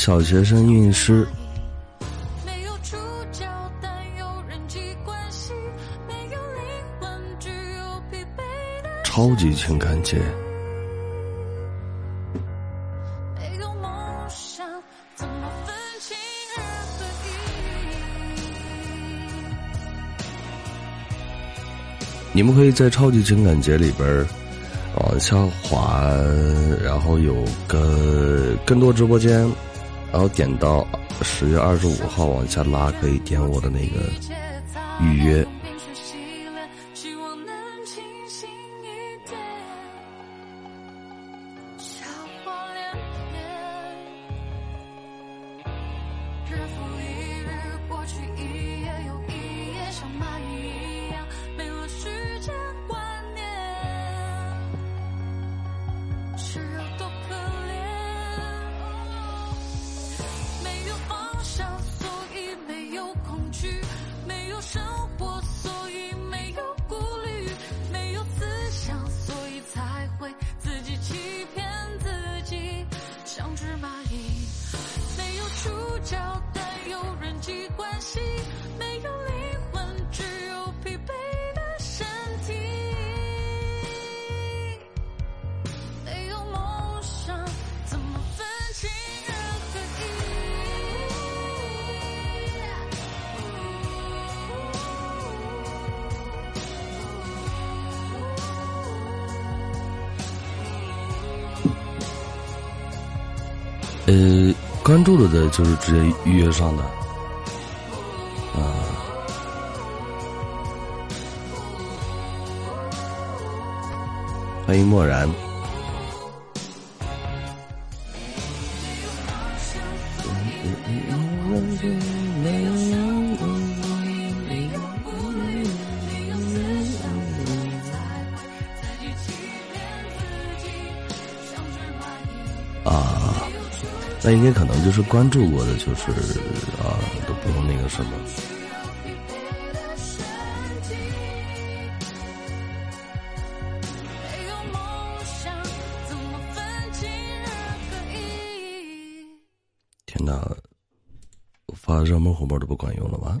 小学生运师。超级情感节。你们可以在超级情感节里边往下滑，然后有个更多直播间，然后点到十月二十五号往下拉，可以点我的那个预约。就是直接预约上的，啊，欢迎漠然。可能就是关注过的，就是啊，都不用那个什么。天哪，我发热门红包都不管用了吗？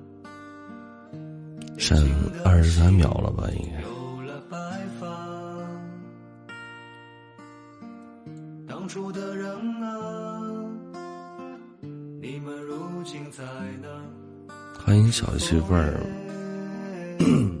剩二十三秒了吧，应该。当初的人啊，你们如今在哪？欢迎小媳妇儿。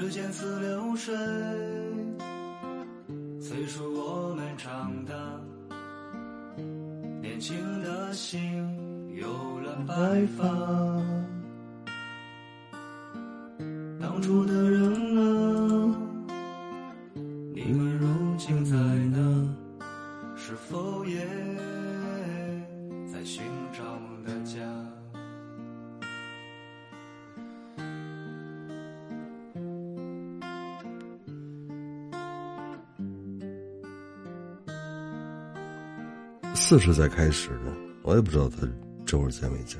时间似流水催促我们长大年轻的心有了白发。四十才开始的我也不知道他这会儿在没在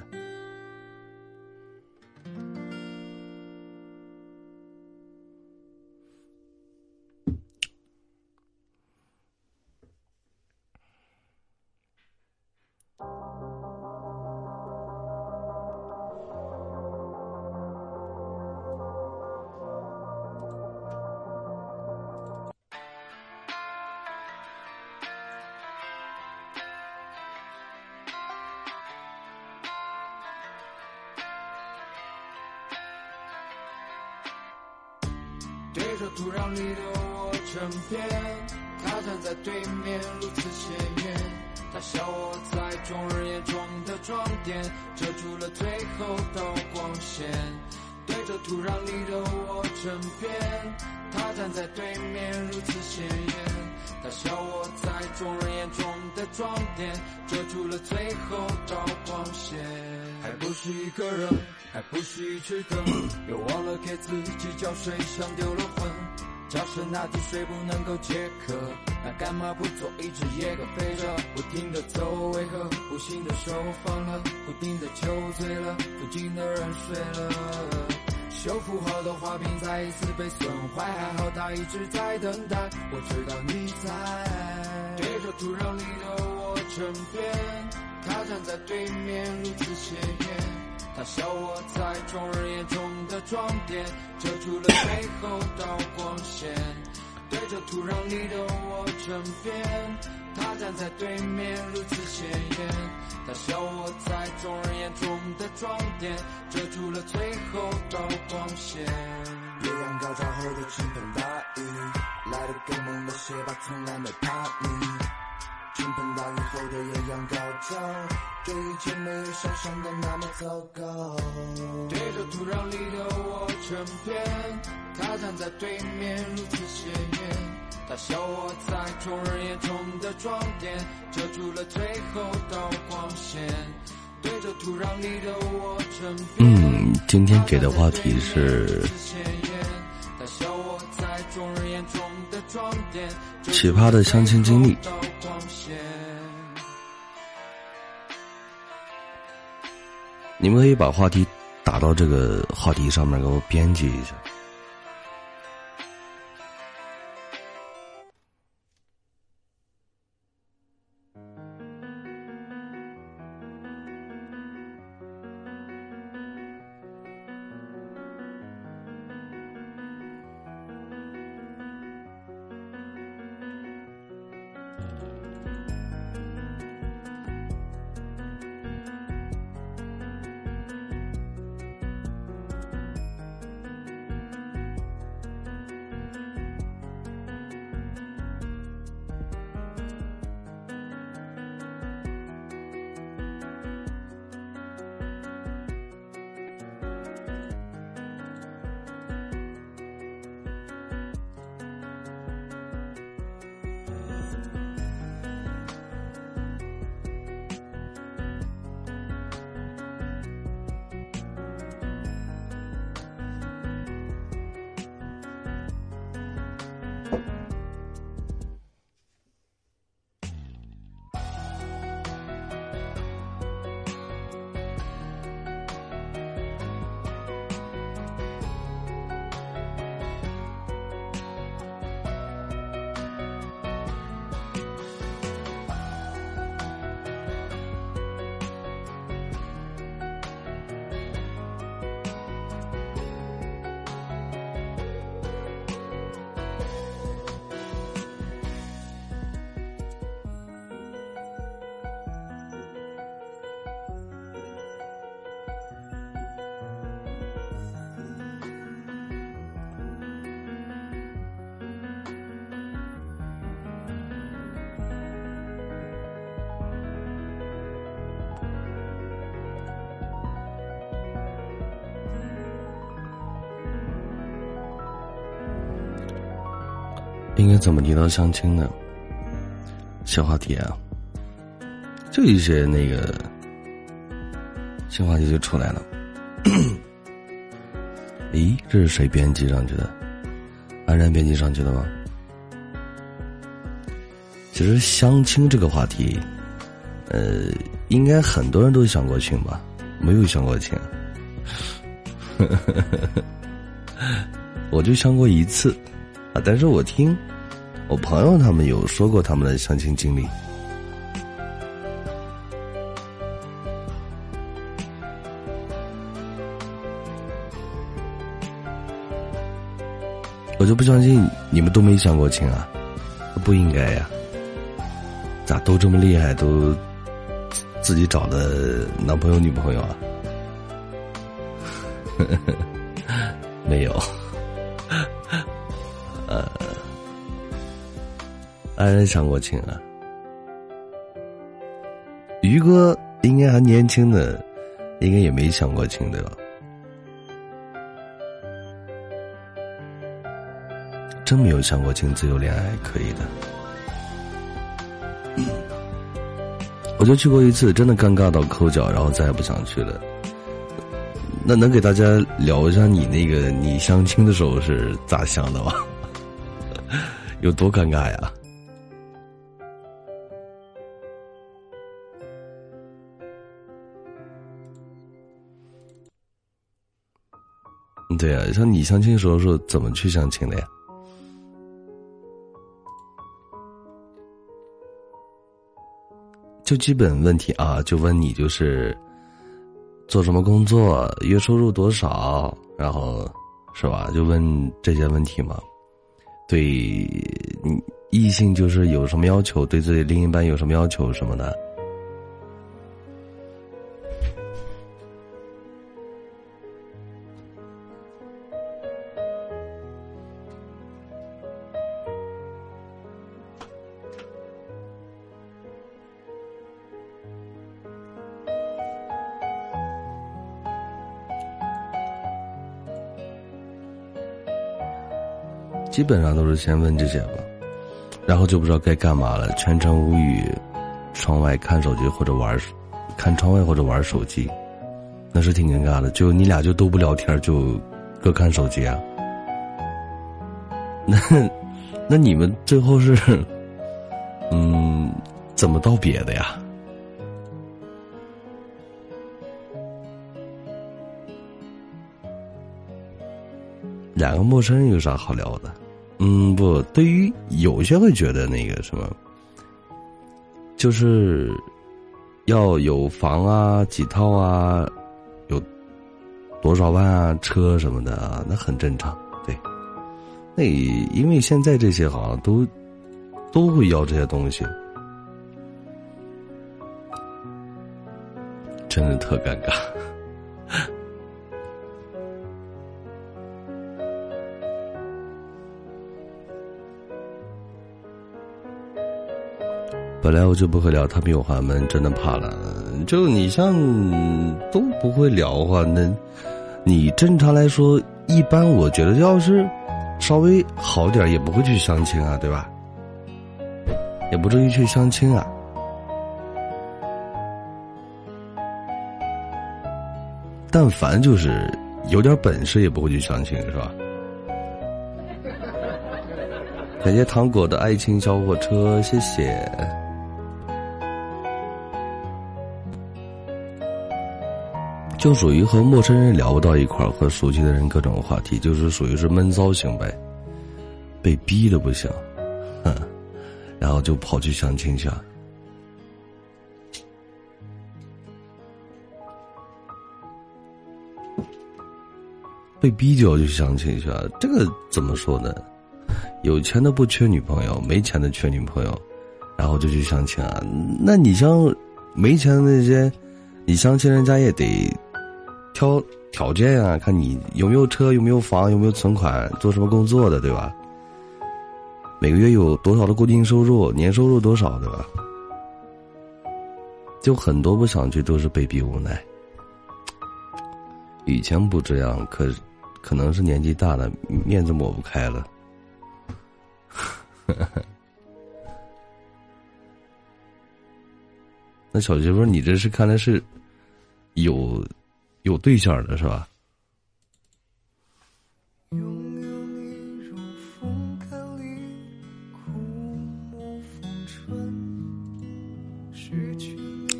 题是奇葩的相亲经历。你们可以把话题打到这个话题上面，给我编辑一下。应该怎么提到相亲呢？小话题啊，就一些那个新话题就出来了。咦，这是谁编辑上去的？安然编辑上去的吗？其实相亲这个话题，呃，应该很多人都相过亲吧？没有相过亲，我就相过一次啊！但是我听我朋友他们有说过他们的相亲经历。我就不相信你们都没相过亲啊，不应该呀！咋都这么厉害，都自己找的男朋友女朋友啊？没有，然相过亲啊？于哥应该还年轻的，应该也没相过亲对吧？真没有相过亲，自由恋爱可以的。我就去过一次，真的尴尬到抠脚，然后再也不想去了。那能给大家聊一下你那个你相亲的时候是咋想的吗？有多尴尬呀？像你相亲的时候是怎么去相亲的呀？就基本问题啊，就问你就是做什么工作，月收入多少，然后是吧？就问这些问题嘛。对，异性就是有什么要求，对自己另一半有什么要求什么的。基本上都是先问这些吧，然后就不知道该干嘛了，全程无语，窗外看手机或者玩，看窗外或者玩手机，那是挺尴尬的。就你俩就都不聊天，就各看手机啊？那那你们最后是 嗯怎么道别的呀？两个陌生人有啥好聊的？嗯，不对于有些会觉得那个什么，就是要有房啊、几套啊、有多少万啊、车什么的啊，那很正常。对，那因为现在这些好像都都会要这些东西，真的特尴尬。本来我就不会聊，他比我话闷真的怕了。就你像都不会聊的话，那你正常来说，一般我觉得要是稍微好点，也不会去相亲啊，对吧？也不至于去相亲啊。但凡就是有点本事，也不会去相亲，是吧？感谢糖果的爱情小火车，谢谢。就属于和陌生人聊不到一块儿，和熟悉的人各种话题，就是属于是闷骚型呗，被逼的不行，哼，然后就跑去相亲去，被逼就要去相亲去，这个怎么说呢？有钱的不缺女朋友，没钱的缺女朋友，然后就去相亲啊？那你像没钱的那些，你相亲人家也得。挑条件啊，看你有没有车，有没有房，有没有存款，做什么工作的，对吧？每个月有多少的固定收入，年收入多少，对吧？就很多不想去，都是被逼无奈。以前不这样，可可能是年纪大了，面子抹不开了。那小媳妇，你这是看来是有有对象的是吧？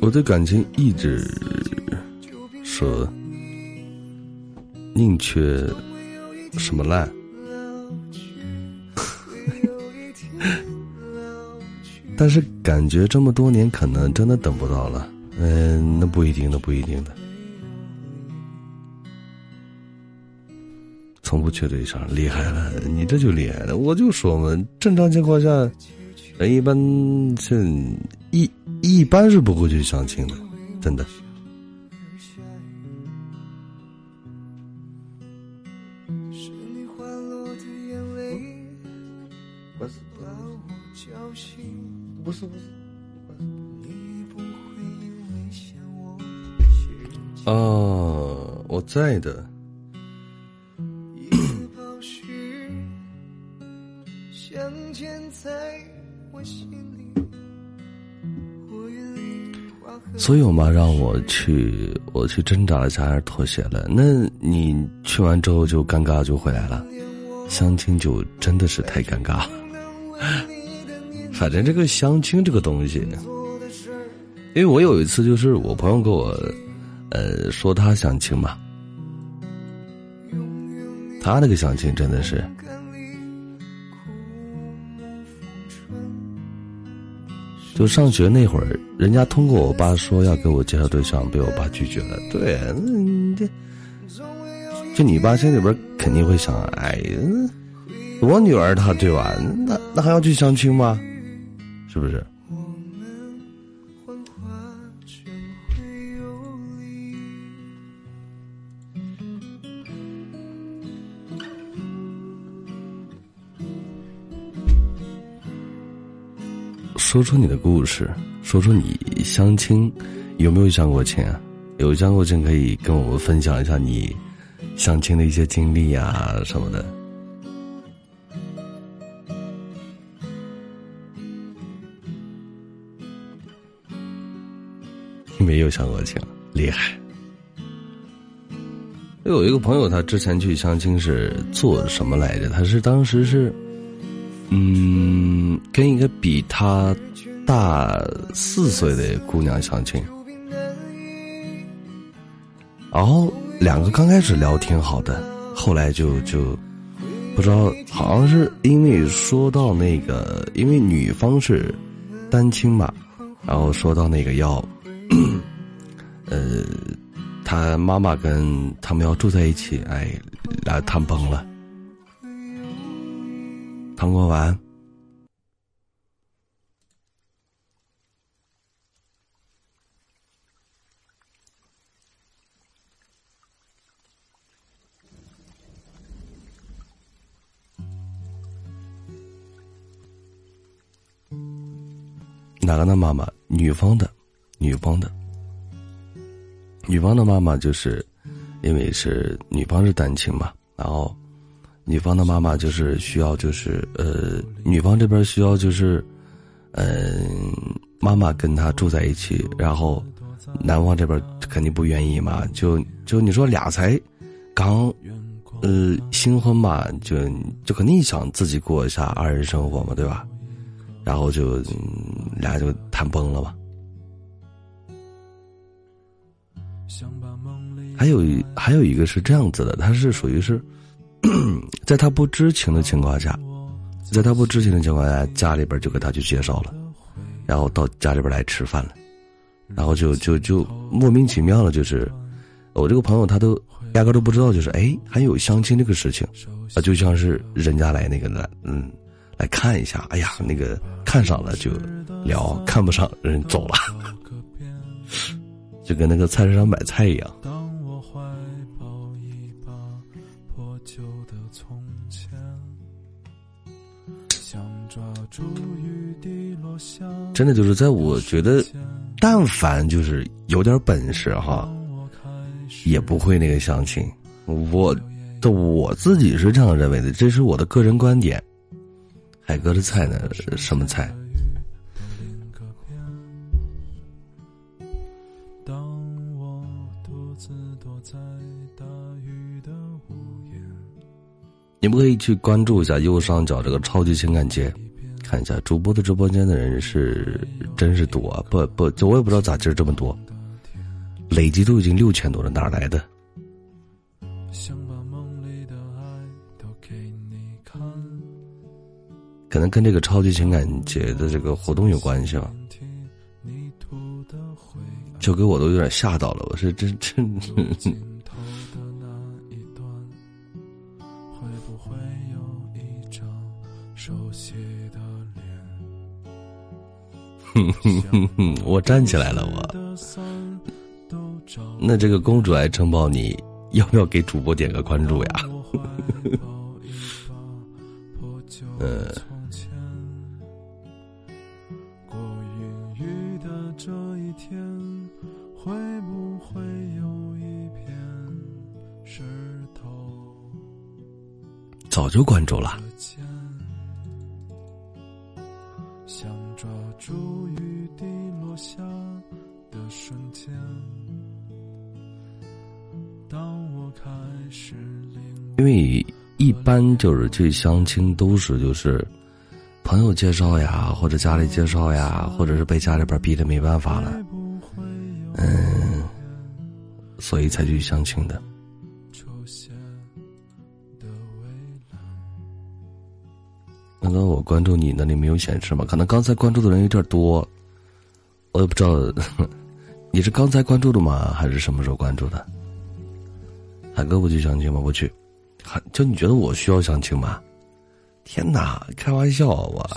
我对感情一直说宁缺什么烂，但是感觉这么多年可能真的等不到了。嗯，那不一定，那不一定的。从不缺对象，厉害了，你这就厉害了。我就说嘛，正常情况下，人一般是一。一般是不会去相亲的，真的。不是不是。哦，我在的。所以我妈让我去，我去挣扎了一下，还是妥协了。那你去完之后就尴尬，就回来了。相亲就真的是太尴尬。反正这个相亲这个东西，因为我有一次就是我朋友跟我，呃，说他相亲嘛，他那个相亲真的是。就上学那会儿，人家通过我爸说要给我介绍对象，被我爸拒绝了。对，那你这，就你爸心里边肯定会想：哎，我女儿她对吧？那那还要去相亲吗？是不是？说出你的故事，说出你相亲有没有相过亲啊？有相过亲可以跟我们分享一下你相亲的一些经历啊什么的。没有相过亲，厉害。有一个朋友，他之前去相亲是做什么来着？他是当时是。嗯，跟一个比他大四岁的姑娘相亲，然后两个刚开始聊挺好的，后来就就不知道，好像是因为说到那个，因为女方是单亲嘛，然后说到那个要，呃，他妈妈跟他们要住在一起，哎，俩谈崩了。糖果丸。哪个的妈妈？女方的，女方的，女方的妈妈就是，因为是女方是单亲嘛，然后。女方的妈妈就是需要，就是呃，女方这边需要就是，嗯，妈妈跟他住在一起，然后男方这边肯定不愿意嘛，就就你说俩才刚呃新婚嘛，就就肯定想自己过一下二人生活嘛，对吧？然后就俩就谈崩了嘛。还有还有一个是这样子的，他是属于是。在他不知情的情况下，在他不知情的情况下，家里边就给他去介绍了，然后到家里边来吃饭了，然后就就就莫名其妙了，就是我这个朋友他都压根都不知道，就是哎还有相亲这个事情啊，就像是人家来那个来嗯来看一下，哎呀那个看上了就聊，看不上人走了，就跟那个菜市场买菜一样。真的就是在我觉得，但凡就是有点本事哈，也不会那个相亲。我的我自己是这样认为的，这是我的个人观点。海哥的菜呢？什么菜？你们可以去关注一下右上角这个超级情感节，看一下主播的直播间的人是真是多啊，不不，我也不知道咋今儿这么多，累计都已经六千多了，哪来的？可能跟这个超级情感节的这个活动有关系吧，就给我都有点吓到了，我是真真。我站起来了，我。那这个公主爱城堡，你要不要给主播点个关注呀？呃。早就关注了。因为一般就是去相亲都是就是朋友介绍呀，或者家里介绍呀，或者是被家里边逼的没办法了，嗯，所以才去相亲的。刚刚我关注你那里没有显示吗？可能刚才关注的人有点多，我也不知道，你是刚才关注的吗？还是什么时候关注的？海哥不去相亲吗？不去，就你觉得我需要相亲吗？天哪，开玩笑，我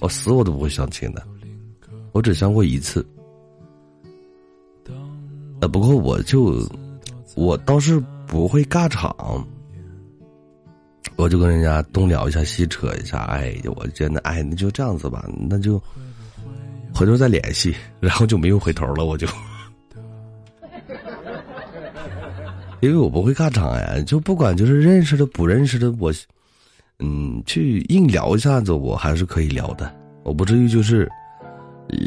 我死我都不会相亲的，我只相过一次。呃，不过我就我倒是不会尬场。我就跟人家东聊一下西扯一下，哎，我觉得哎，那就这样子吧，那就回头再联系，然后就没有回头了，我就，因为我不会尬场呀，就不管就是认识的不认识的，我，嗯，去硬聊一下子，我还是可以聊的，我不至于就是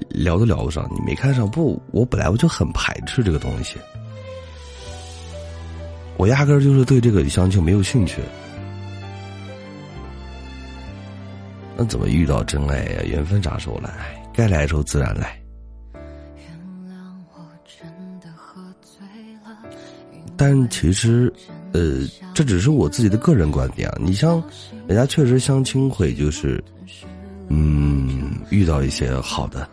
聊都聊不上，你没看上不？我本来我就很排斥这个东西，我压根儿就是对这个相亲没有兴趣。那怎么遇到真爱呀？缘分啥时候来？该来的时候自然来。但其实，呃，这只是我自己的个人观点啊。你像，人家确实相亲会就是，嗯，遇到一些好的，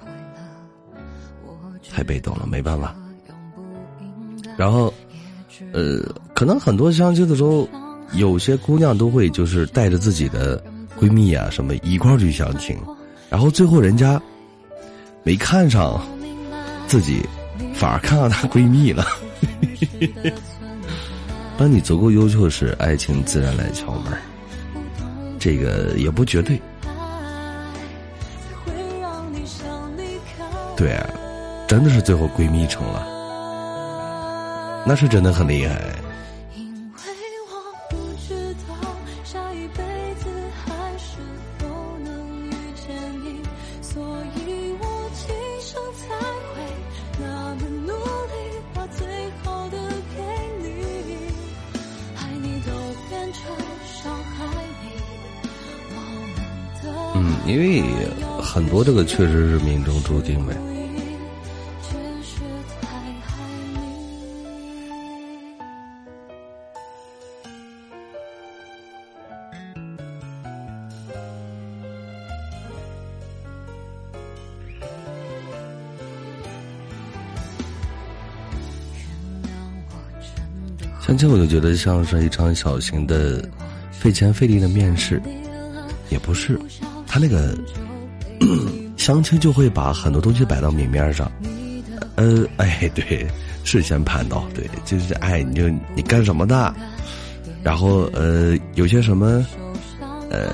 太被动了，没办法。然后，呃，可能很多相亲的时候，有些姑娘都会就是带着自己的。闺蜜啊，什么一块儿去相亲，然后最后人家没看上自己，反而看上她闺蜜了。当你足够优秀时，爱情自然来敲门。这个也不绝对。对啊，真的是最后闺蜜成了，那是真的很厉害。多这个确实是命中注定呗。相亲我就觉得像是一场小型的、费钱费力的面试，也不是。他那个相亲就会把很多东西摆到明面上，呃，哎，对，事先盘到，对，就是哎，你就你干什么的，然后呃，有些什么，呃，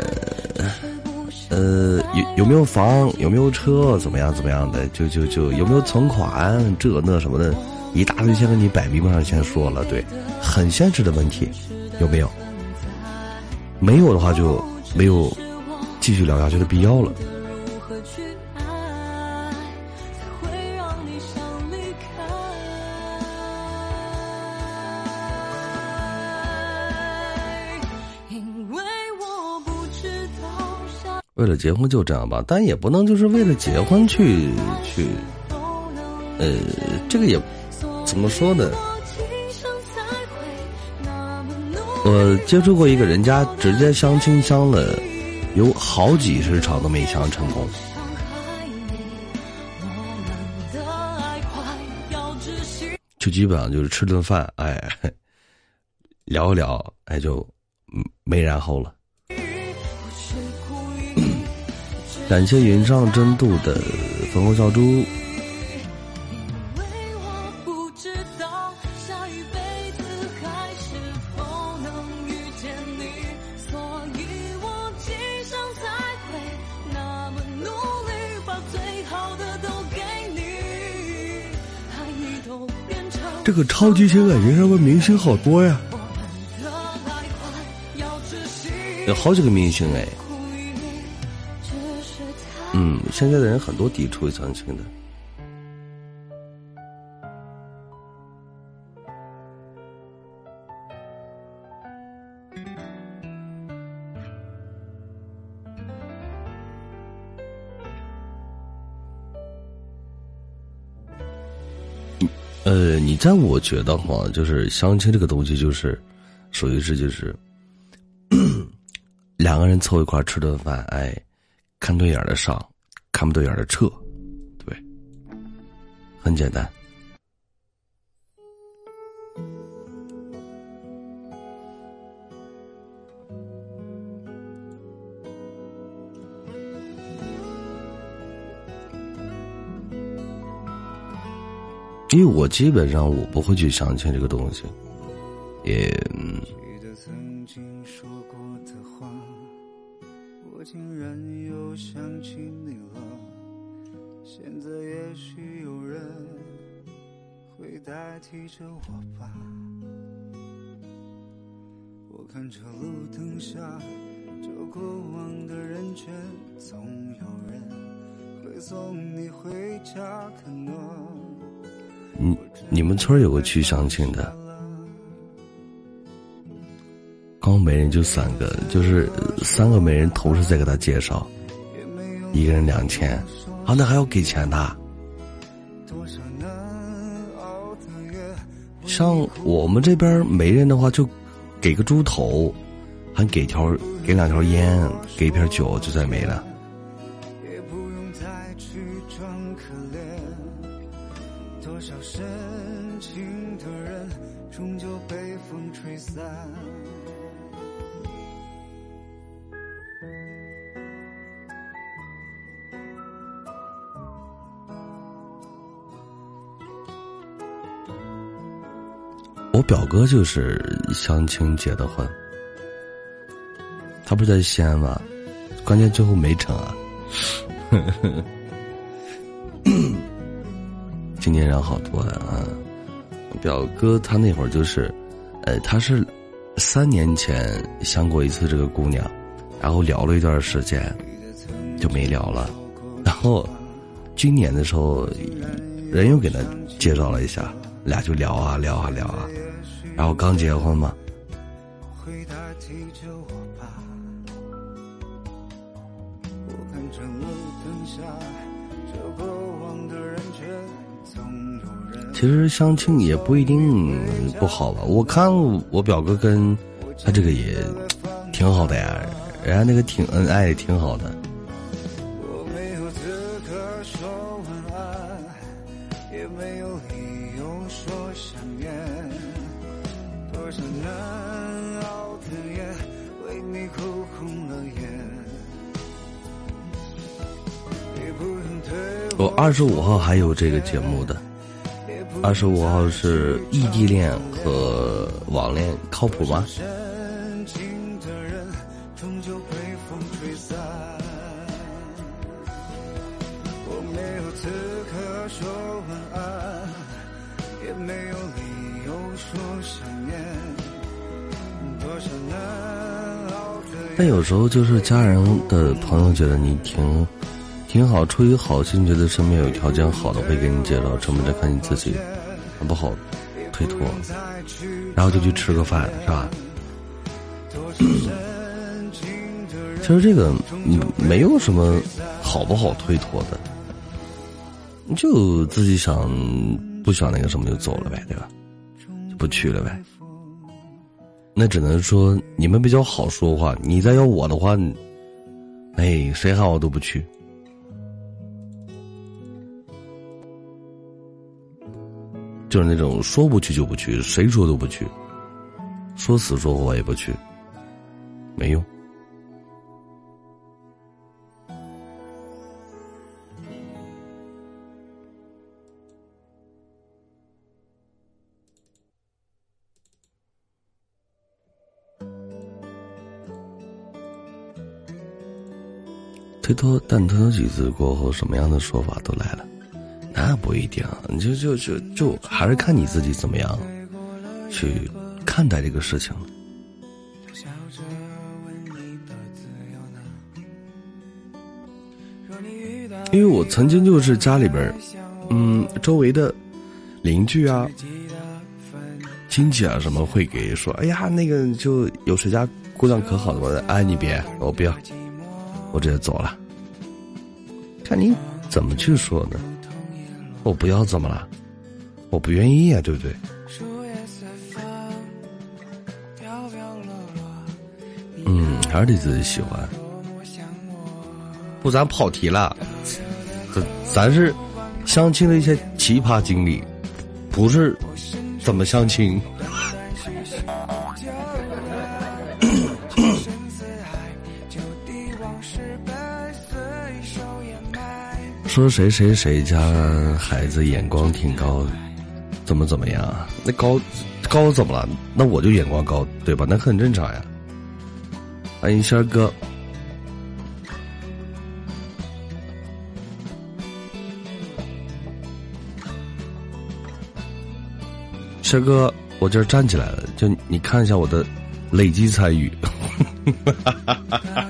呃，有有没有房，有没有车，怎么样怎么样的，就就就有没有存款，这那什么的，一大堆先跟你摆明面上先说了，对，很现实的问题，有没有？没有的话就没有。继续聊下去的必要了。为了结婚就这样吧，但也不能就是为了结婚去去，呃，这个也怎么说呢？我接触过一个人家直接相亲相了有好几十场都没相成功，就基本上就是吃顿饭，哎，聊一聊，哎，就没然后了。感谢云上真度的粉红小猪。这个超级星感觉上面明星好多呀，有好几个明星哎。嗯，现在的人很多抵触相亲的。呃，你在我觉得话，就是相亲这个东西，就是属于是就是 两个人凑一块吃顿饭，哎。看对眼的上，看不对眼的撤，对，很简单。因为我基本上我不会去相亲这个东西，也。代替着我吧，我看着路灯下这过往的人群，总有人会送你回家。可能你你们村有个去相亲的，刚媒人就三个，就是三个媒人同时在给他介绍，一个人两千，啊，那还要给钱的。像我们这边没人的话，就给个猪头，还给条给两条烟，给一瓶酒，就再没了。表哥就是相亲结的婚，他不是在西安吗？关键最后没成啊。今年人好多呀啊！表哥他那会儿就是，呃，他是三年前相过一次这个姑娘，然后聊了一段时间，就没聊了。然后今年的时候，人又给他介绍了一下，俩就聊啊聊啊聊啊。然后刚结婚嘛。其实相亲也不一定不好吧，我看我表哥跟他这个也挺好的呀，人家那个挺恩爱，挺好的。二十五号还有这个节目的，二十五号是异地恋和网恋靠谱吗？多少难熬的但有时候就是家人的朋友觉得你挺挺好，出于好心觉得身边有条件好的会给你介绍，成不着看你自己不好推脱，然后就去吃个饭，是吧？其实这个没有什么好不好推脱的，就自己想不想那个什么就走了呗，对吧？就不去了呗。那只能说你们比较好说话。你再要我的话，哎，谁喊我都不去。就是那种说不去就不去，谁说都不去，说死说活也不去，没用。推脱，但推脱几次过后，什么样的说法都来了，那不一定。你就就就就还是看你自己怎么样去看待这个事情。因为我曾经就是家里边嗯，周围的邻居啊、亲戚啊什么会给说，哎呀，那个就有谁家姑娘可好了，我哎，你别，我不要。我直接走了，看你怎么去说呢？我不要怎么了？我不愿意呀，对不对？嗯，还是得自己喜欢。不，咱跑题了，咱咱是相亲的一些奇葩经历，不是怎么相亲。说谁谁谁家孩子眼光挺高，怎么怎么样？那高高怎么了？那我就眼光高，对吧？那很正常呀。欢迎仙儿哥，仙儿哥，我今儿站起来了，就你看一下我的累计参与。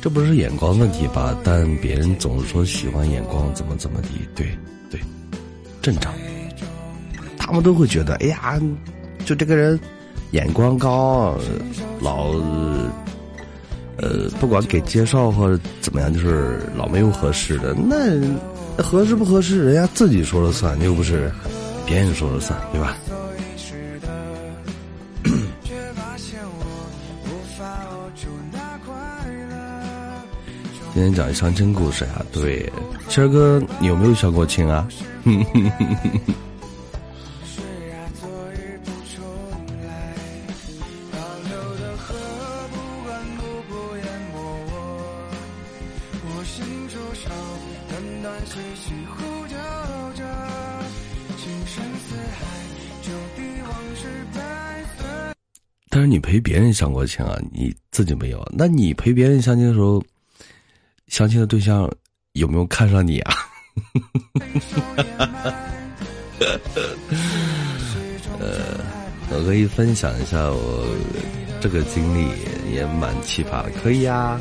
这不是眼光问题吧？但别人总说喜欢眼光怎么怎么的，对对，正常。他们都会觉得，哎呀，就这个人眼光高，老呃，不管给介绍或者怎么样，就是老没有合适的。那合适不合适，人家自己说了算，又不是别人说了算，对吧？今天讲一相亲故事啊，对，谦儿哥，你有没有相过亲啊？相过亲啊，你自己没有？那你陪别人相亲的时候？相亲的对象有没有看上你啊？呃，我可以分享一下我这个经历，也蛮奇葩的，可以呀。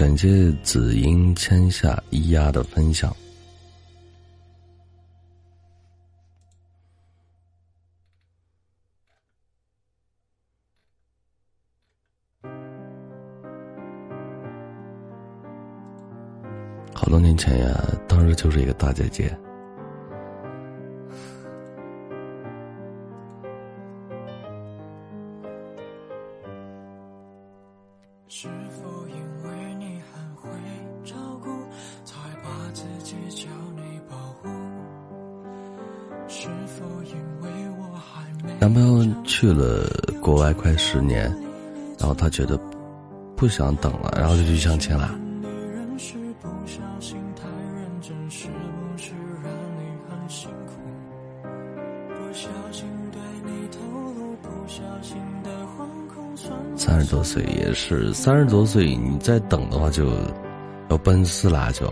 感谢紫英签下咿呀的分享。好多年前呀，当时就是一个大姐姐。十年，然后他觉得不想等了，然后就去相亲了。三十多岁也是，三十多岁你再等的话就要奔四了，就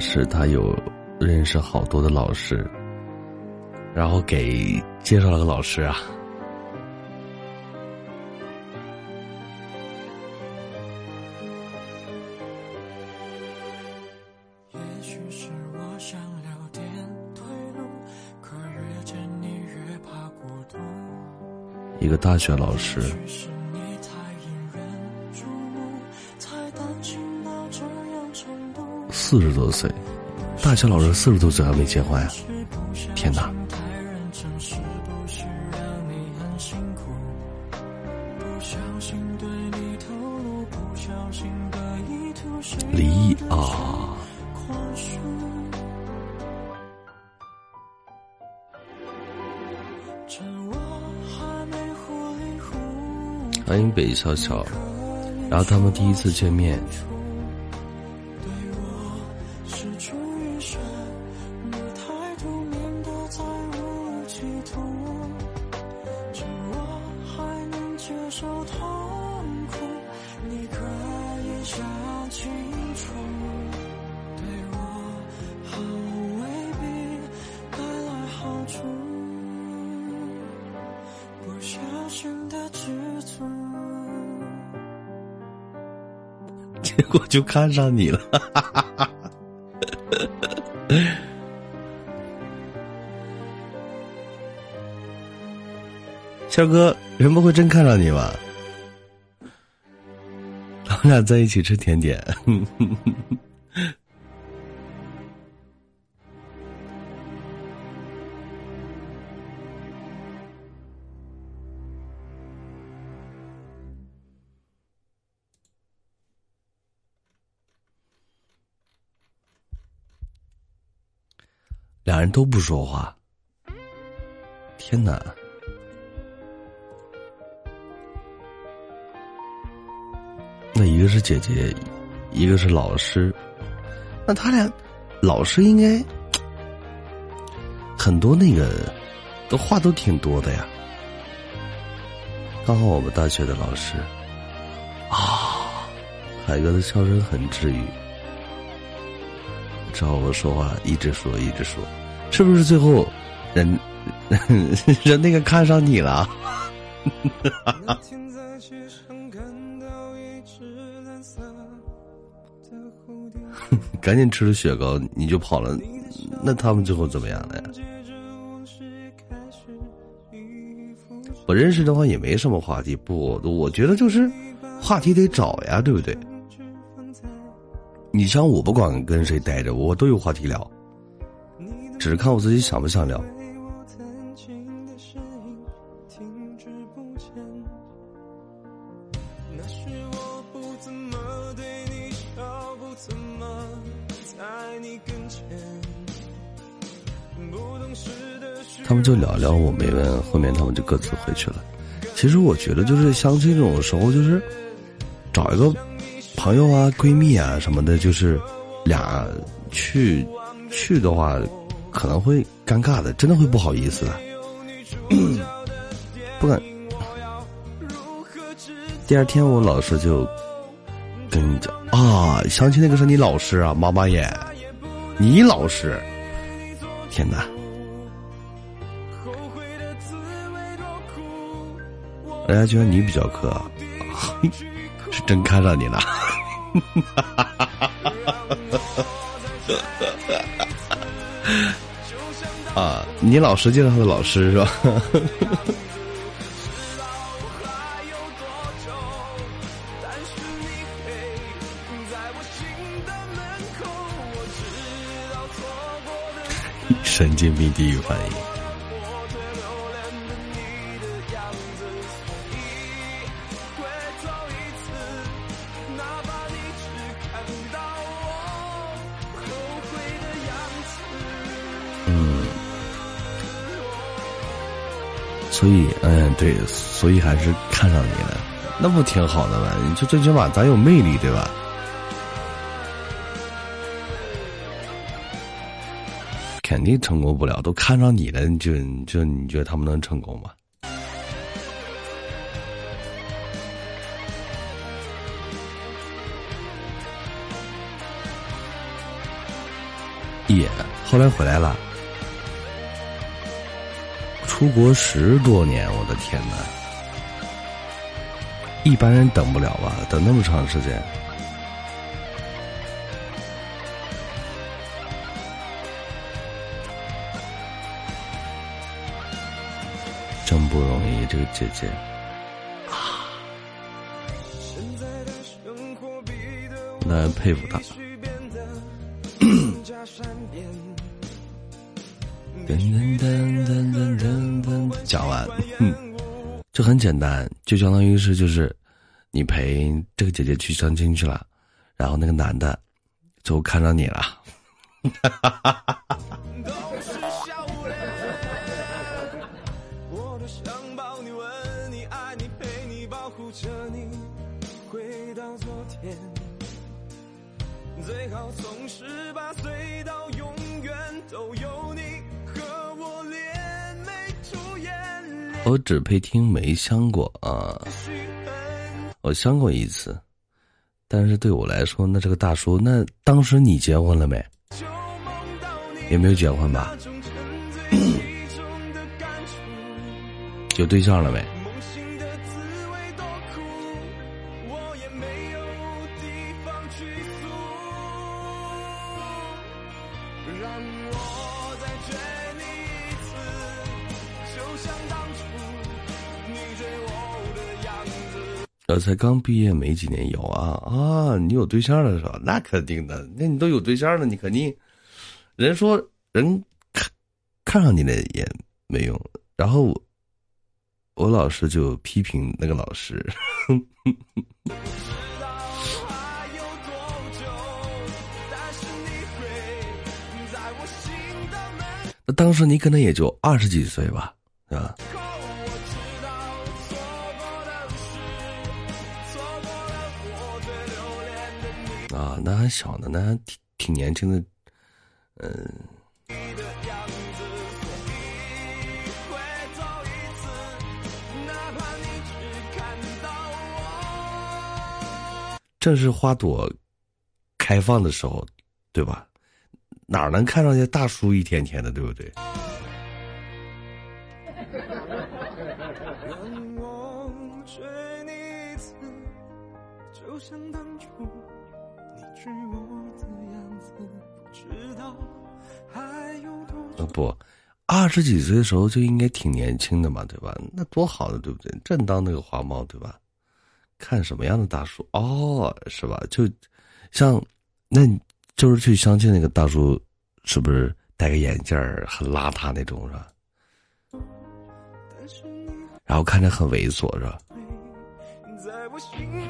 师，他有认识好多的老师，然后给介绍了个老师啊。也许是我想留点退路，可越见你越怕孤独。一个大学老师，四十多岁，大学老师四十多岁还没结婚呀、天哪！离异啊，欢迎北笑笑。然后他们第一次见面，就看上你了。肖哥，人不会真看上你吧？咱们俩在一起吃甜点。都不说话。天哪！那一个是姐姐，一个是老师，那他俩老师应该很多那个都话都挺多的呀。刚好我们大学的老师啊，海哥的笑声很治愈。找我说话，一直说，一直说，是不是最后人 人那个看上你了？那天在街上看到一只蓝色的蝴蝶，赶紧吃了雪糕，你就跑了，那他们最后怎么样了呀？不认识的话也没什么话题，不，我觉得就是话题得找呀，对不对？你像我不管跟谁待着，我都有话题聊，只是看我自己想不想聊。他们就聊聊，我没问，后面他们就各自回去了。其实我觉得就是相亲这种时候，就是找一个朋友啊、闺蜜啊什么的，就是俩去去的话，可能会尴尬的，真的会不好意思的。不敢。第二天我老师就跟你讲啊，相亲那个是你老师啊，妈妈耶，你老师，天哪！人家觉得你比较磕，是真看上你了。啊，你老师介绍的老师是吧？神经病地狱反应。对，所以还是看上你了，那不挺好的吗？就最起码咱有魅力，对吧？肯定成功不了，都看上你了，就就你觉得他们能成功吗？耶，后来回来了，出国十多年，我的天哪！一般人等不了吧？等那么长时间。真不容易，这个姐姐啊，那佩服她。这很简单，就相当于是就是你陪这个姐姐去相亲去了，然后那个男的就看上你了。最好从十八岁到永远都有我只配听没相过啊，我相过一次，但是对我来说，那这个大叔，那当时你结婚了没？也没有结婚吧？有对象了没？我才刚毕业没几年，有啊啊！你有对象了是吧？那肯定的，那你都有对象了，你肯定人说人看看上你了也没用。然后我老师就批评那个老师。那当时你可能也就二十几岁吧，是吧？啊，那还小呢，那还挺挺年轻的，嗯。正是花朵开放的时候，对吧？哪能看上去大叔一天天的，对不对？不，二十几岁的时候就应该挺年轻的嘛，对吧？那多好的，对不对？正当那个花猫，对吧？看什么样的大叔哦，是吧？就像那你，就是去相亲那个大叔，是不是戴个眼镜儿，很邋遢那种，是吧？然后看着很猥琐，是吧？在我心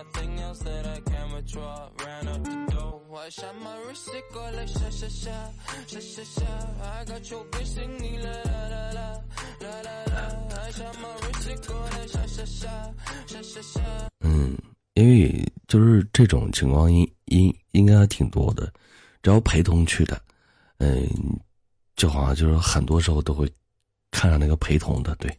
nothing else that I can withdraw. Ran up the dough. I shot my wrist, it go like sha sha sha, sha sha sha. I got your bitch singing la la la la, la la la. I shot my wrist, it go like sha sha sha, sha sha sha. 嗯，因为就是这种情况应应应该挺多的，只要陪同去的，嗯，就好像就是很多时候都会看上那个陪同的，对。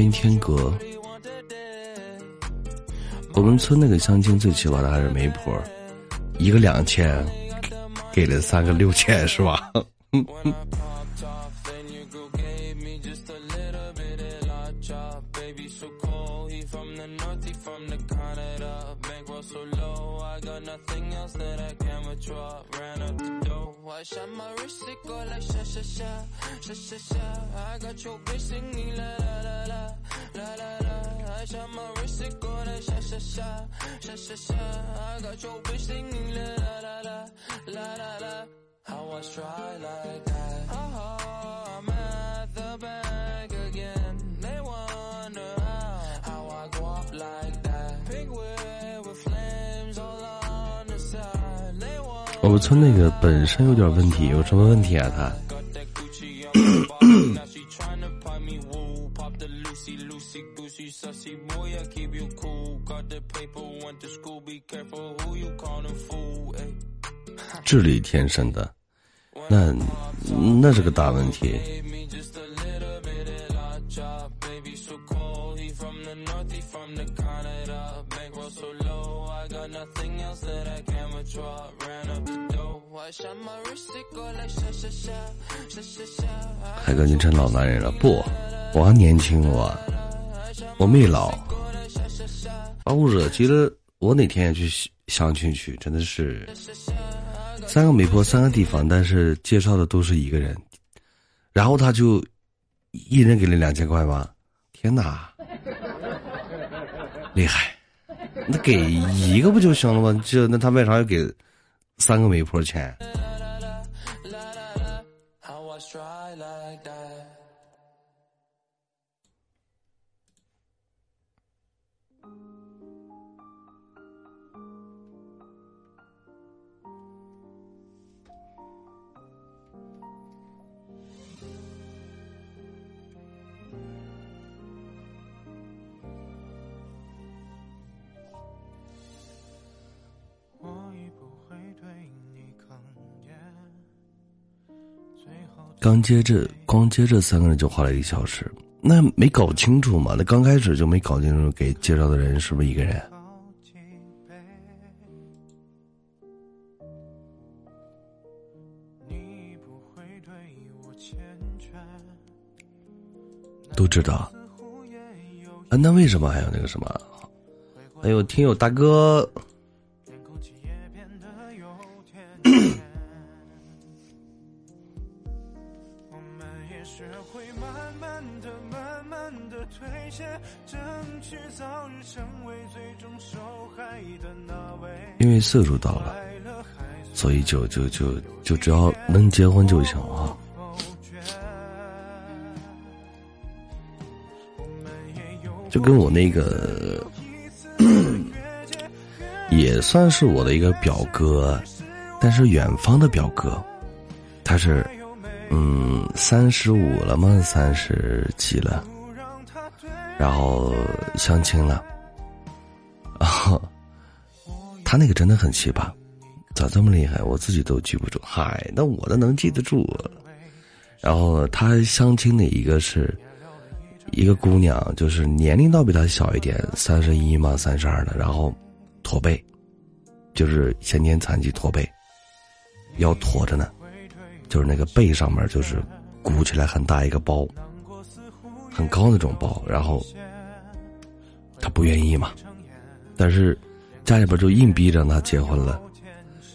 欢迎天哥，我们村那个相亲最奇葩的还是媒婆，一个两千，给了三个六千，是吧？Watch out my wrist, it go like sha sha sha, sha sha sha. I got your bitch singing la la la la, la la la. I shot my wrist, it go like sha sha sha, sha sha sha. I got your bitch singing la la la la, la la la. How I try like that. Uh-huh. 我们村那个本身有点问题有什么问题啊他？智力天生的那那是个大问题。海哥，你成老男人了？不，我还年轻，我我没老。把我惹急了，我哪天也去相亲去，真的是三个媒婆三个地方，但是介绍的都是一个人，然后他就一人给了两千块吗？天哪，厉害！那给一个不就行了吗？这那他为啥要给三个媒婆钱？刚接这光接这三个人就花了一个小时，那没搞清楚嘛？那刚开始就没搞清楚给介绍的人是不是一个人？都知道啊，那为什么还有那个什么？还有听友大哥，因为岁数到了，所以就就就就只要能结婚就行啊。就跟我那个，也算是我的一个表哥，但是远方的表哥，他是嗯三十五了吗？三十几了，然后相亲了，啊，他那个真的很奇葩，咋这么厉害？我自己都记不住。嗨，那我的能记得住。然后他相亲的一个是一个姑娘，就是年龄倒比他小一点，三十一嘛，三十二的，然后驼背，就是先天残疾驼背，腰驼着呢，就是那个背上面就是鼓起来很大一个包，很高那种包，然后他不愿意嘛，但是家里边就硬逼着他结婚了，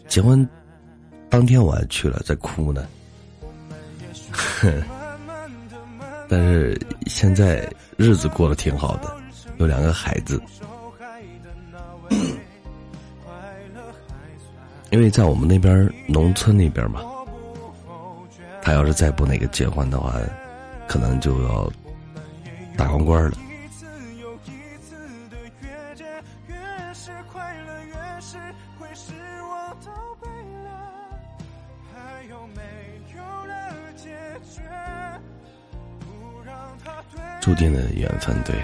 结婚当天我还去了，在哭呢，哼。但是现在日子过得挺好的，有两个孩子。因为在我们那边农村那边嘛，他要是再不那个结婚的话，可能就要打光棍了。注定的缘分，对。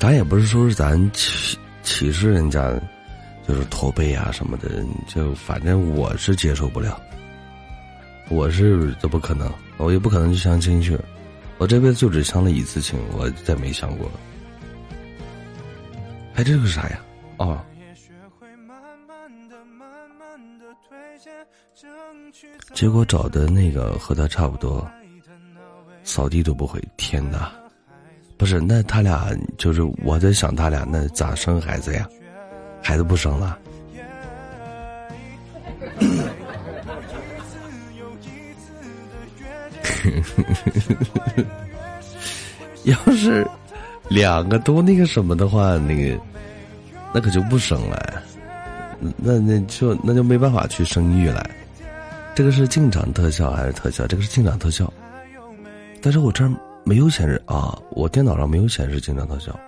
咱也不是说是咱歧歧视人家，就是驼背啊什么的，就反正我是接受不了。我是这不可能，我也不可能去相亲去。我这辈子就只相了一次亲，我再没相过。哎，这个啥呀？哦。结果找的那个和他差不多。扫地都不会，天哪！不是，那他俩就是我在想，他俩那咋生孩子呀？孩子不生了？要是两个都那个什么的话，那个那可就不生了，那那就那就没办法去生育了。这个是进场特效还是特效？这个是进场特效。但是我这儿没有显示啊，我电脑上没有显示进场特效，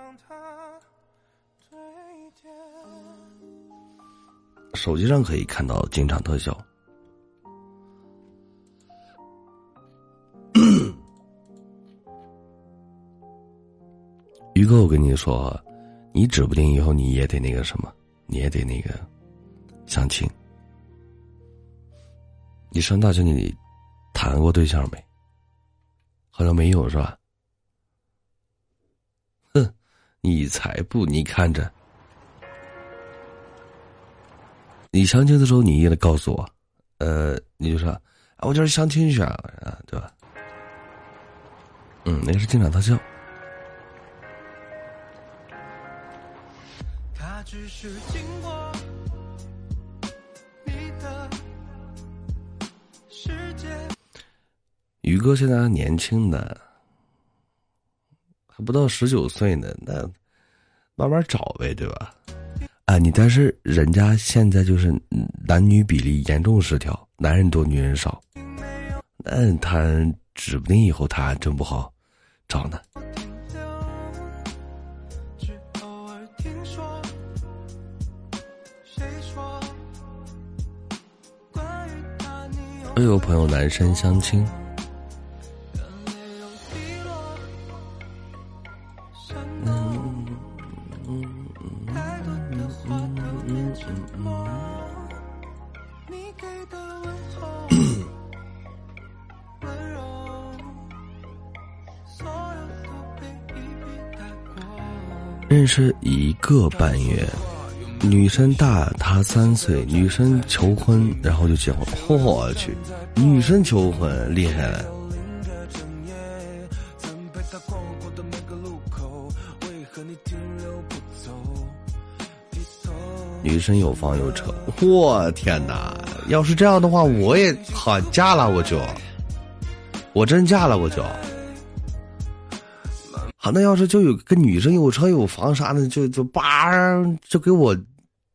手机上可以看到进场特效。于哥，我跟你说，你指不定以后你也得那个什么，你也得那个相亲。你上大学你谈过对象没？好像没有是吧？哼，你才不！你看着，你相亲的时候你也得告诉我，呃，你就说啊，我就是相亲去啊，对吧？嗯，那个是经常特效。他只是经过宇哥现在还年轻呢，还不到十九岁呢，那慢慢找呗，对吧？啊，你但是人家现在就是男女比例严重失调，男人多女人少，那他指不定以后他还真不好找呢。我有朋友男生相亲。认识一个半月，女生大他三岁，女生求婚，然后就结婚。我去，女生求婚厉害了。女生有房有车，我天哪！要是这样的话，我也好嫁了，我就，我真嫁了，我就。那要是就有个女生有车有房啥的，就就叭就给我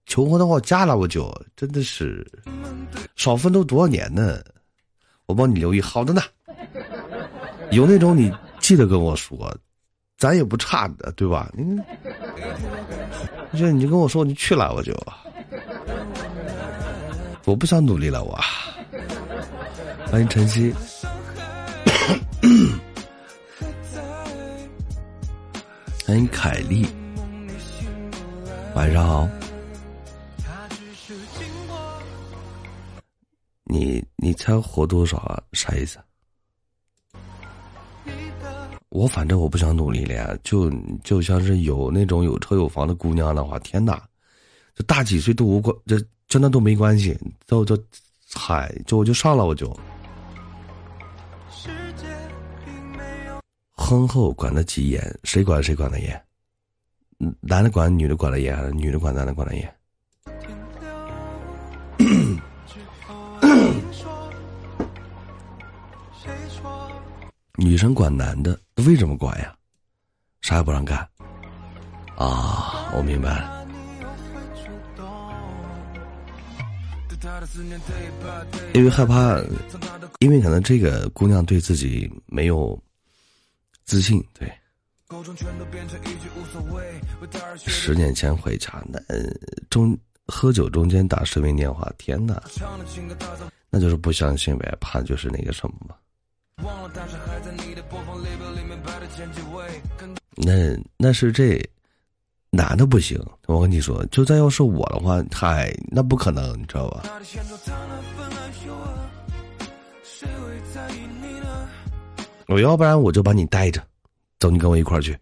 求婚的话，嫁了我就真的是少奋斗多少年呢？我帮你留意，好的呢。有那种你记得跟我说，咱也不差的，对吧？你，就你就跟我说，你去了我就，我不想努力了，我。欢迎晨曦。欢迎凯丽，晚上好。你你猜活多少啊？啥意思？我反正我不想努力了呀。就就像是有那种有车有房的姑娘的话，天哪，这大几岁都无关，这真的都没关系。就就，嗨，就我就上了，我就。婚后管得几严？谁管谁管得严？男的管女的管得严，还是女的管男的管得严？女生管男的，为什么管呀？啥也不让干。啊，我明白了。因为害怕，因为可能这个姑娘对自己没有自信。对。十年前回家，那中喝酒中间打视频电话，天哪！那就是不相信呗，怕就是那个什么嘛。那那是这男的不行，我跟你说，就再要是我的话，嗨，那不可能，你知道吧？我要不然我就把你带着，走，你跟我一块儿去。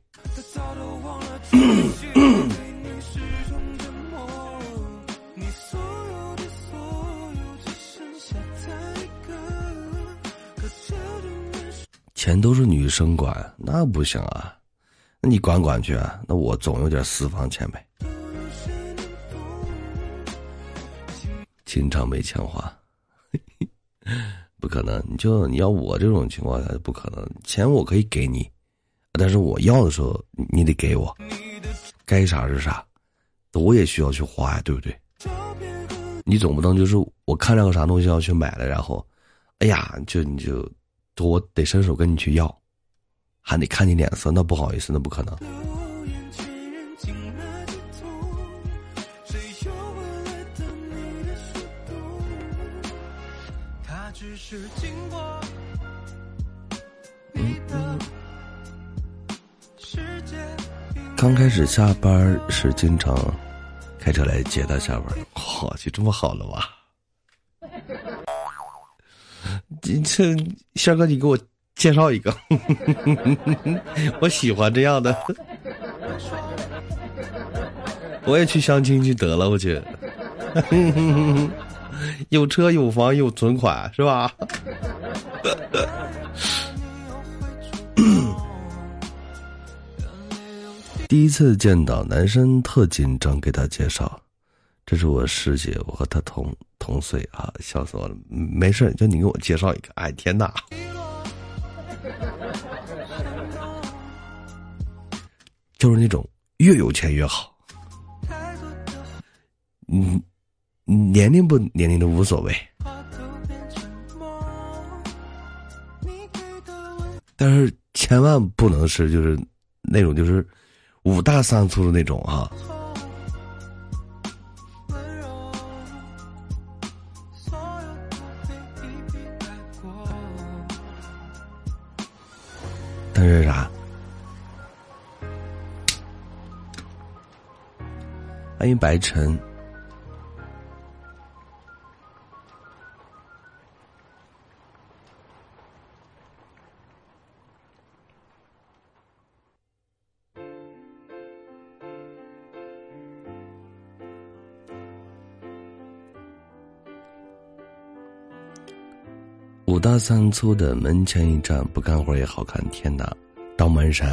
钱都是女生管，那不行啊！那你管管去啊！那我总有点私房钱呗。经常没钱花，不可能！你就你要我这种情况下不可能。钱我可以给你，但是我要的时候你得给我，该啥是啥，我也需要去花呀，对不对？你总不能就是我看上个啥东西要去买了，然后，哎呀，就你就。我得伸手跟你去要，还得看你脸色，那不好意思，那不可能。刚开始下班是，经常开车来接他下班。哇，就这么好了吧？这轩哥，你给我介绍一个，我喜欢这样的，我也去相亲去得了，我去，有车有房有存款是吧？第一次见到男生特紧张，给他介绍。这是我师姐，我和她同同岁啊，笑死我了。没事，就你给我介绍一个。哎，天哪！就是那种越有钱越好。嗯，年龄不年龄都无所谓，但是千万不能是就是那种就是五大三粗的那种啊。但是啥？欢迎白晨。五大三粗的门前一站，不干活也好看。天哪，当门山。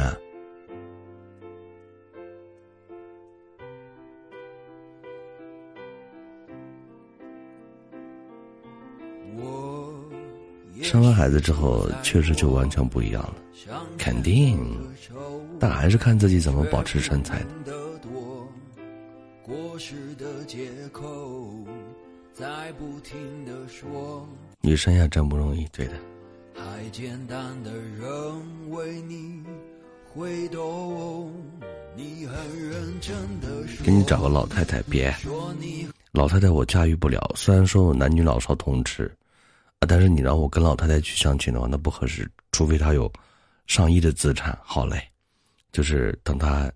生完孩子之后，确实就完全不一样了，肯定，但还是看自己怎么保持身材的。女生呀，真不容易，对的。给你找个老太太，别，老太太我驾驭不了。虽然说我男女老少通吃，啊，但是你让我跟老太太去相亲的话，那不合适。除非她有上亿的资产，好嘞，就是等她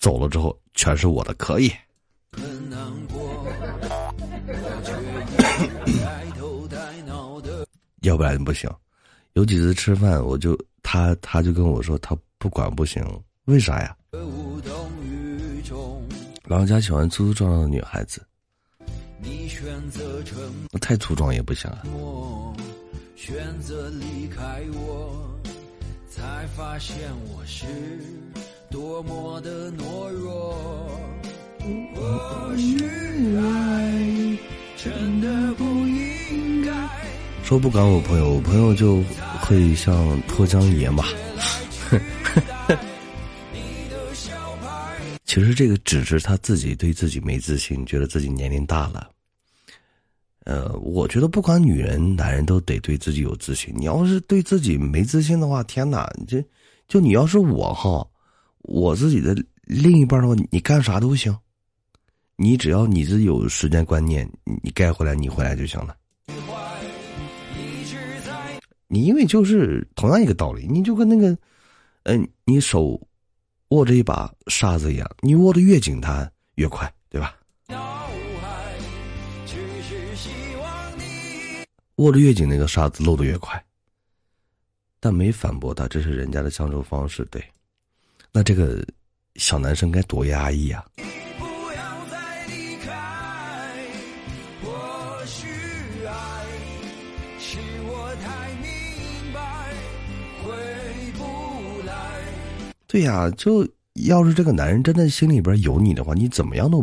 走了之后，全是我的，可以。要不然不行，有几次吃饭，我就他他就跟我说他不管不行，为啥呀？无动于衷。老人家喜欢粗粗壮壮的女孩子，你选择沉太粗壮也不行啊。选择离开我，才发现我是多么的懦弱。或许爱真的不应该。说不管我朋友，我朋友就会像脱缰野马。其实这个只是他自己对自己没自信，觉得自己年龄大了。呃，我觉得不管女人、男人都得对自己有自信。你要是对自己没自信的话，天哪！这就你要是我哈，我自己的另一半的话，你干啥都行。你只要你是有时间观念，你该回来你回来就行了。你因为就是同样一个道理，你就跟那个，嗯，你手握着一把沙子一样，你握的越紧，它越快，对吧？握着越紧，那个沙子漏的越快。但没反驳他，这是人家的相处方式，对。那这个小男生该多压抑啊！对呀，就要是这个男人真的心里边有你的话，你怎么样都，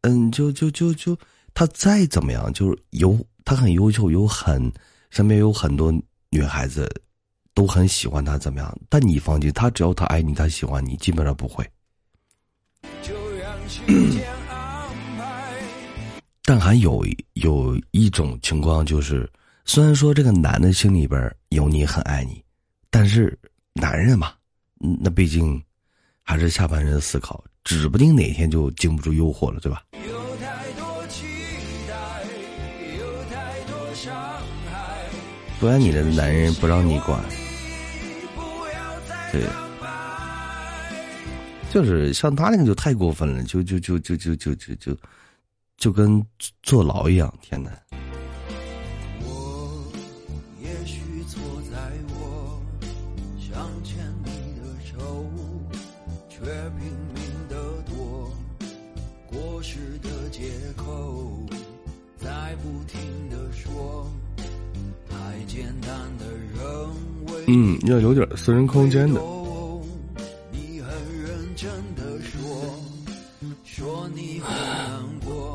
嗯，就就就就他再怎么样，就是有他很优秀，有很身边有很多女孩子都很喜欢他，怎么样？但你放心，他只要他爱你，他喜欢你，基本上不会。但还有有一种情况就是，虽然说这个男的心里边有你，很爱你，但是男人嘛。那毕竟还是下半身思考，指不定哪天就经不住诱惑了，对吧？不爱你的男人不让你管，对，就是像他那个就太过分了，就就就就就就就就就跟坐牢一样，天哪！嗯，要有点私人空间的。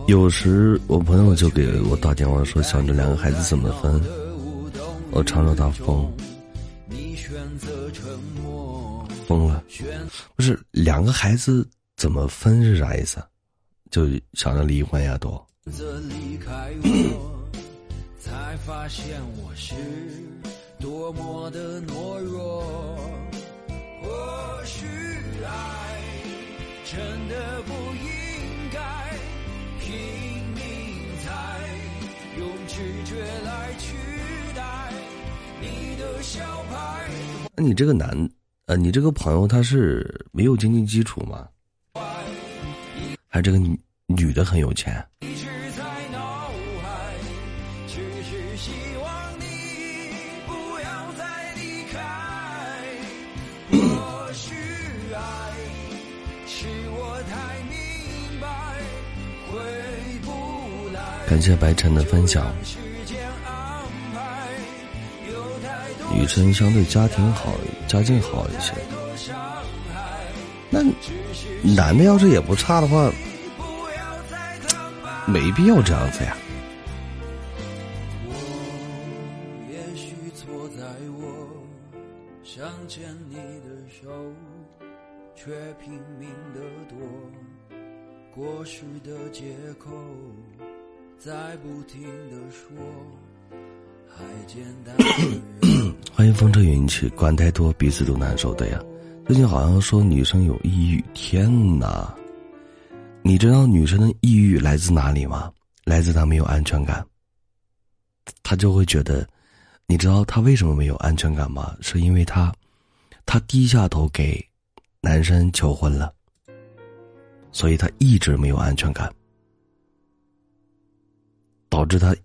有时我朋友就给我打电话说，想着两个孩子怎么分，我常常他疯，疯了，不是两个孩子怎么分是啥意思？就想着离婚呀，都。多么的懦弱，或许爱真的不应该拼命才用直觉来取代你的小牌。那你这个男，呃，你这个朋友他是没有经济基础吗？还这个女女的很有钱？感谢白晨的分享。女生相对家庭好，家境好一些。那男的要是也不差的话，没必要这样子呀。却拼命的躲过时的借口。在不停的说，还简单。欢迎风车云起，管太多彼此都难受的呀。最近好像说女生有抑郁，天哪！你知道女生的抑郁来自哪里吗？来自她没有安全感。她就会觉得，你知道她为什么没有安全感吗？是因为她，她低下头给男生求婚了，所以她一直没有安全感。导致他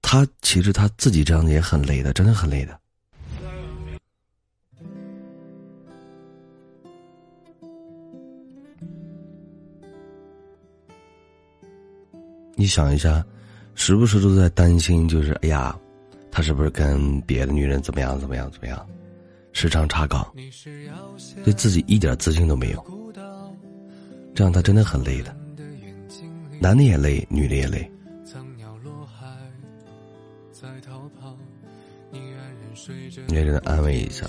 他其实他自己这样子也很累的，真的很累的。你想一下，时不时都在担心，就是哎呀，他是不是跟别的女人怎么样怎么样怎么样，时常查岗，对自己一点自信都没有，这样他真的很累的，男的也累，女的也累。你也只能安慰一下，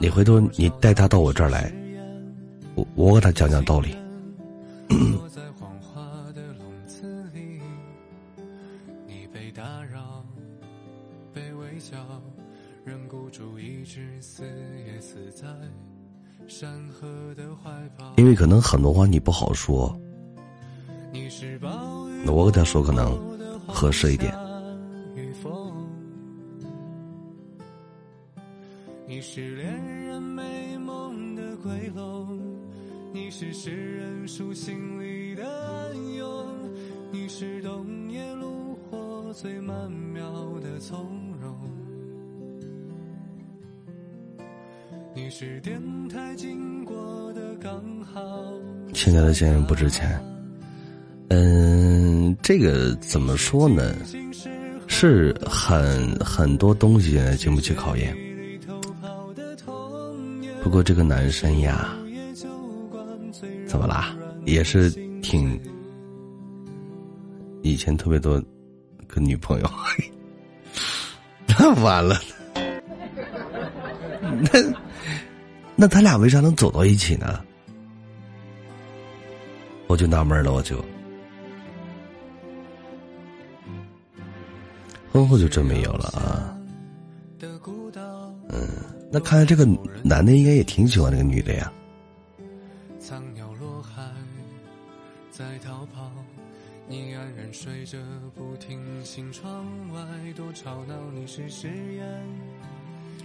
你回头你带他到我这儿来，我我给他讲讲道理。因为可能很多话你不好说，那我跟他说可能合适一点。你是恋人美梦的归楼，你是诗人书信里的暗涌，你是冬夜炉火最曼妙的从容，你是电台经过的刚好。现在的钱不值钱，嗯，这个怎么说呢？是很很多东西经不起考验。不过这个男生呀，怎么啦？也是挺以前特别多个女朋友，那完了，那那他俩为啥能走到一起呢？我就纳闷了，我就婚后就真没有了啊，嗯。那看来这个男的应该也挺喜欢那个女的呀。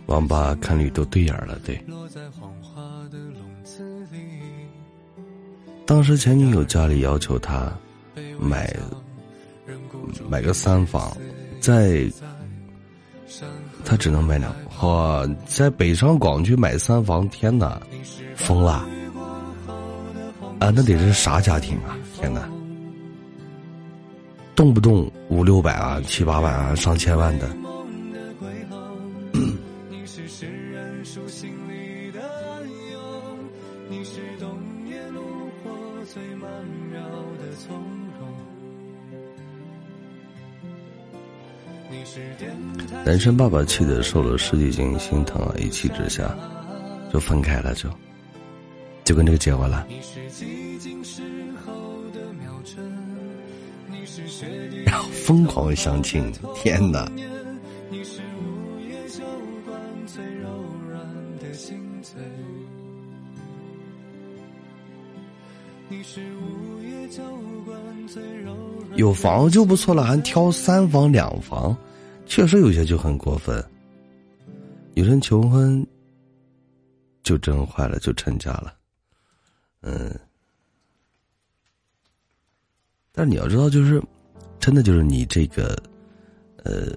王八看绿豆对眼了，对。当时前女友家里要求他买买个三房，在他只能买两。哇，在北上广去买三房，天哪，疯了！啊，那得是啥家庭啊？天哪，动不动五六百啊，七八万啊，上千万的。男生爸爸气得瘦了十几斤心疼啊！一气之下，就分开了，就就跟这个结婚了。然后疯狂相亲，天哪！有房就不错了，还挑三房两房。确实有些就很过分，有人求婚就真坏了，就成家了，嗯。但你要知道，就是真的就是你这个，呃，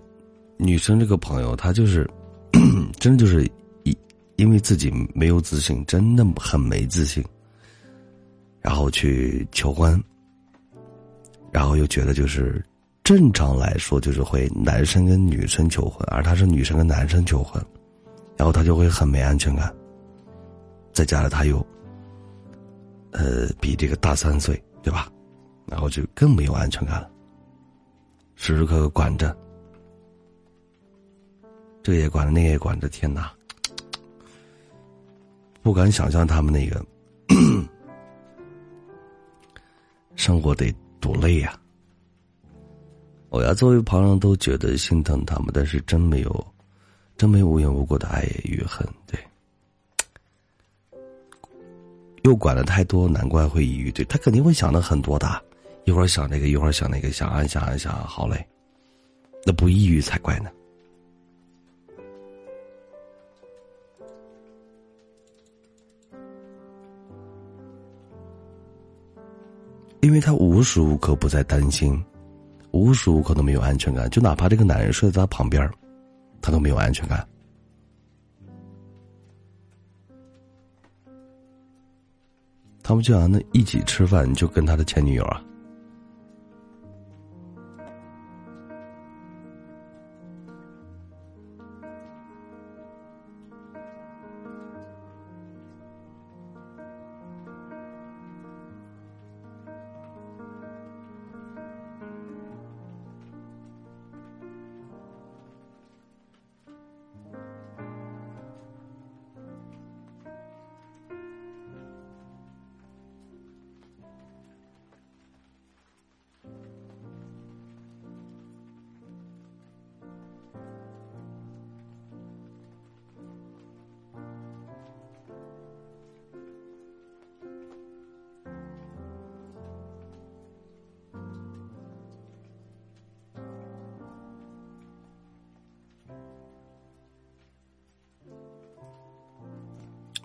女生这个朋友，她就是 真的就是因因为自己没有自信，真的很没自信，然后去求婚，然后又觉得就是。正常来说，就是会男生跟女生求婚，而他是女生跟男生求婚，然后他就会很没安全感。再加上他又，呃，比这个大三岁，对吧？然后就更没有安全感了，时时刻刻管着，这也管着，那也管着，天哪！不敢想象他们那个生活得多累呀。我要，作为旁人都觉得心疼他们，但是真没有，真没无缘无故的爱与恨。对，又管的太多，难怪会抑郁。对他肯定会想的很多的，一会儿想这个，一会儿想那个，想啊想啊想啊，好嘞，那不抑郁才怪呢。因为他无时无刻不在担心。无时无刻都没有安全感，就哪怕这个男人睡在他旁边，他都没有安全感。他们就想那一起吃饭，就跟他的前女友啊，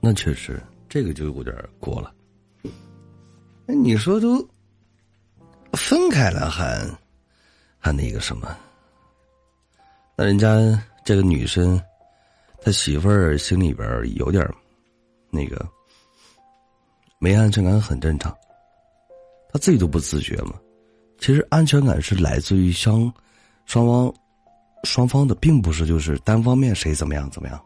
那确实，这个就有点过了。那你说都分开了，还还那个什么？那人家这个女生，他媳妇儿心里边有点那个没安全感，很正常。他自己都不自觉嘛。其实安全感是来自于相双方双方的，并不是就是单方面谁怎么样怎么样。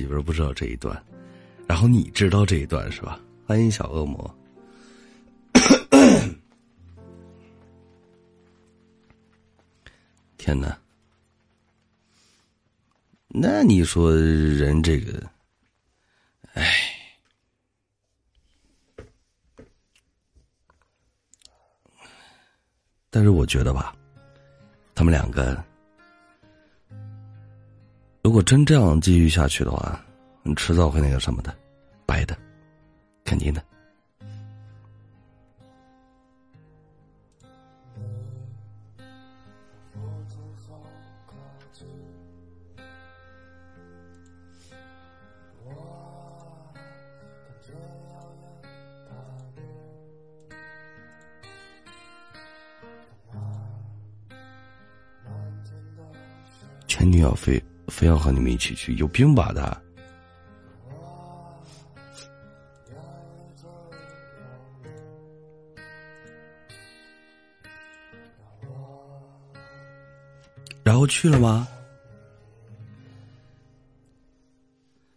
媳妇儿不知道这一段，然后你知道这一段是吧？欢迎小恶魔。天哪！那你说人这个，哎，但是我觉得吧，他们两个如果真这样继续下去的话，你迟早会那个什么的，白的，肯定的。前女友飞非要和你们一起去，有病吧他？然后去了吗？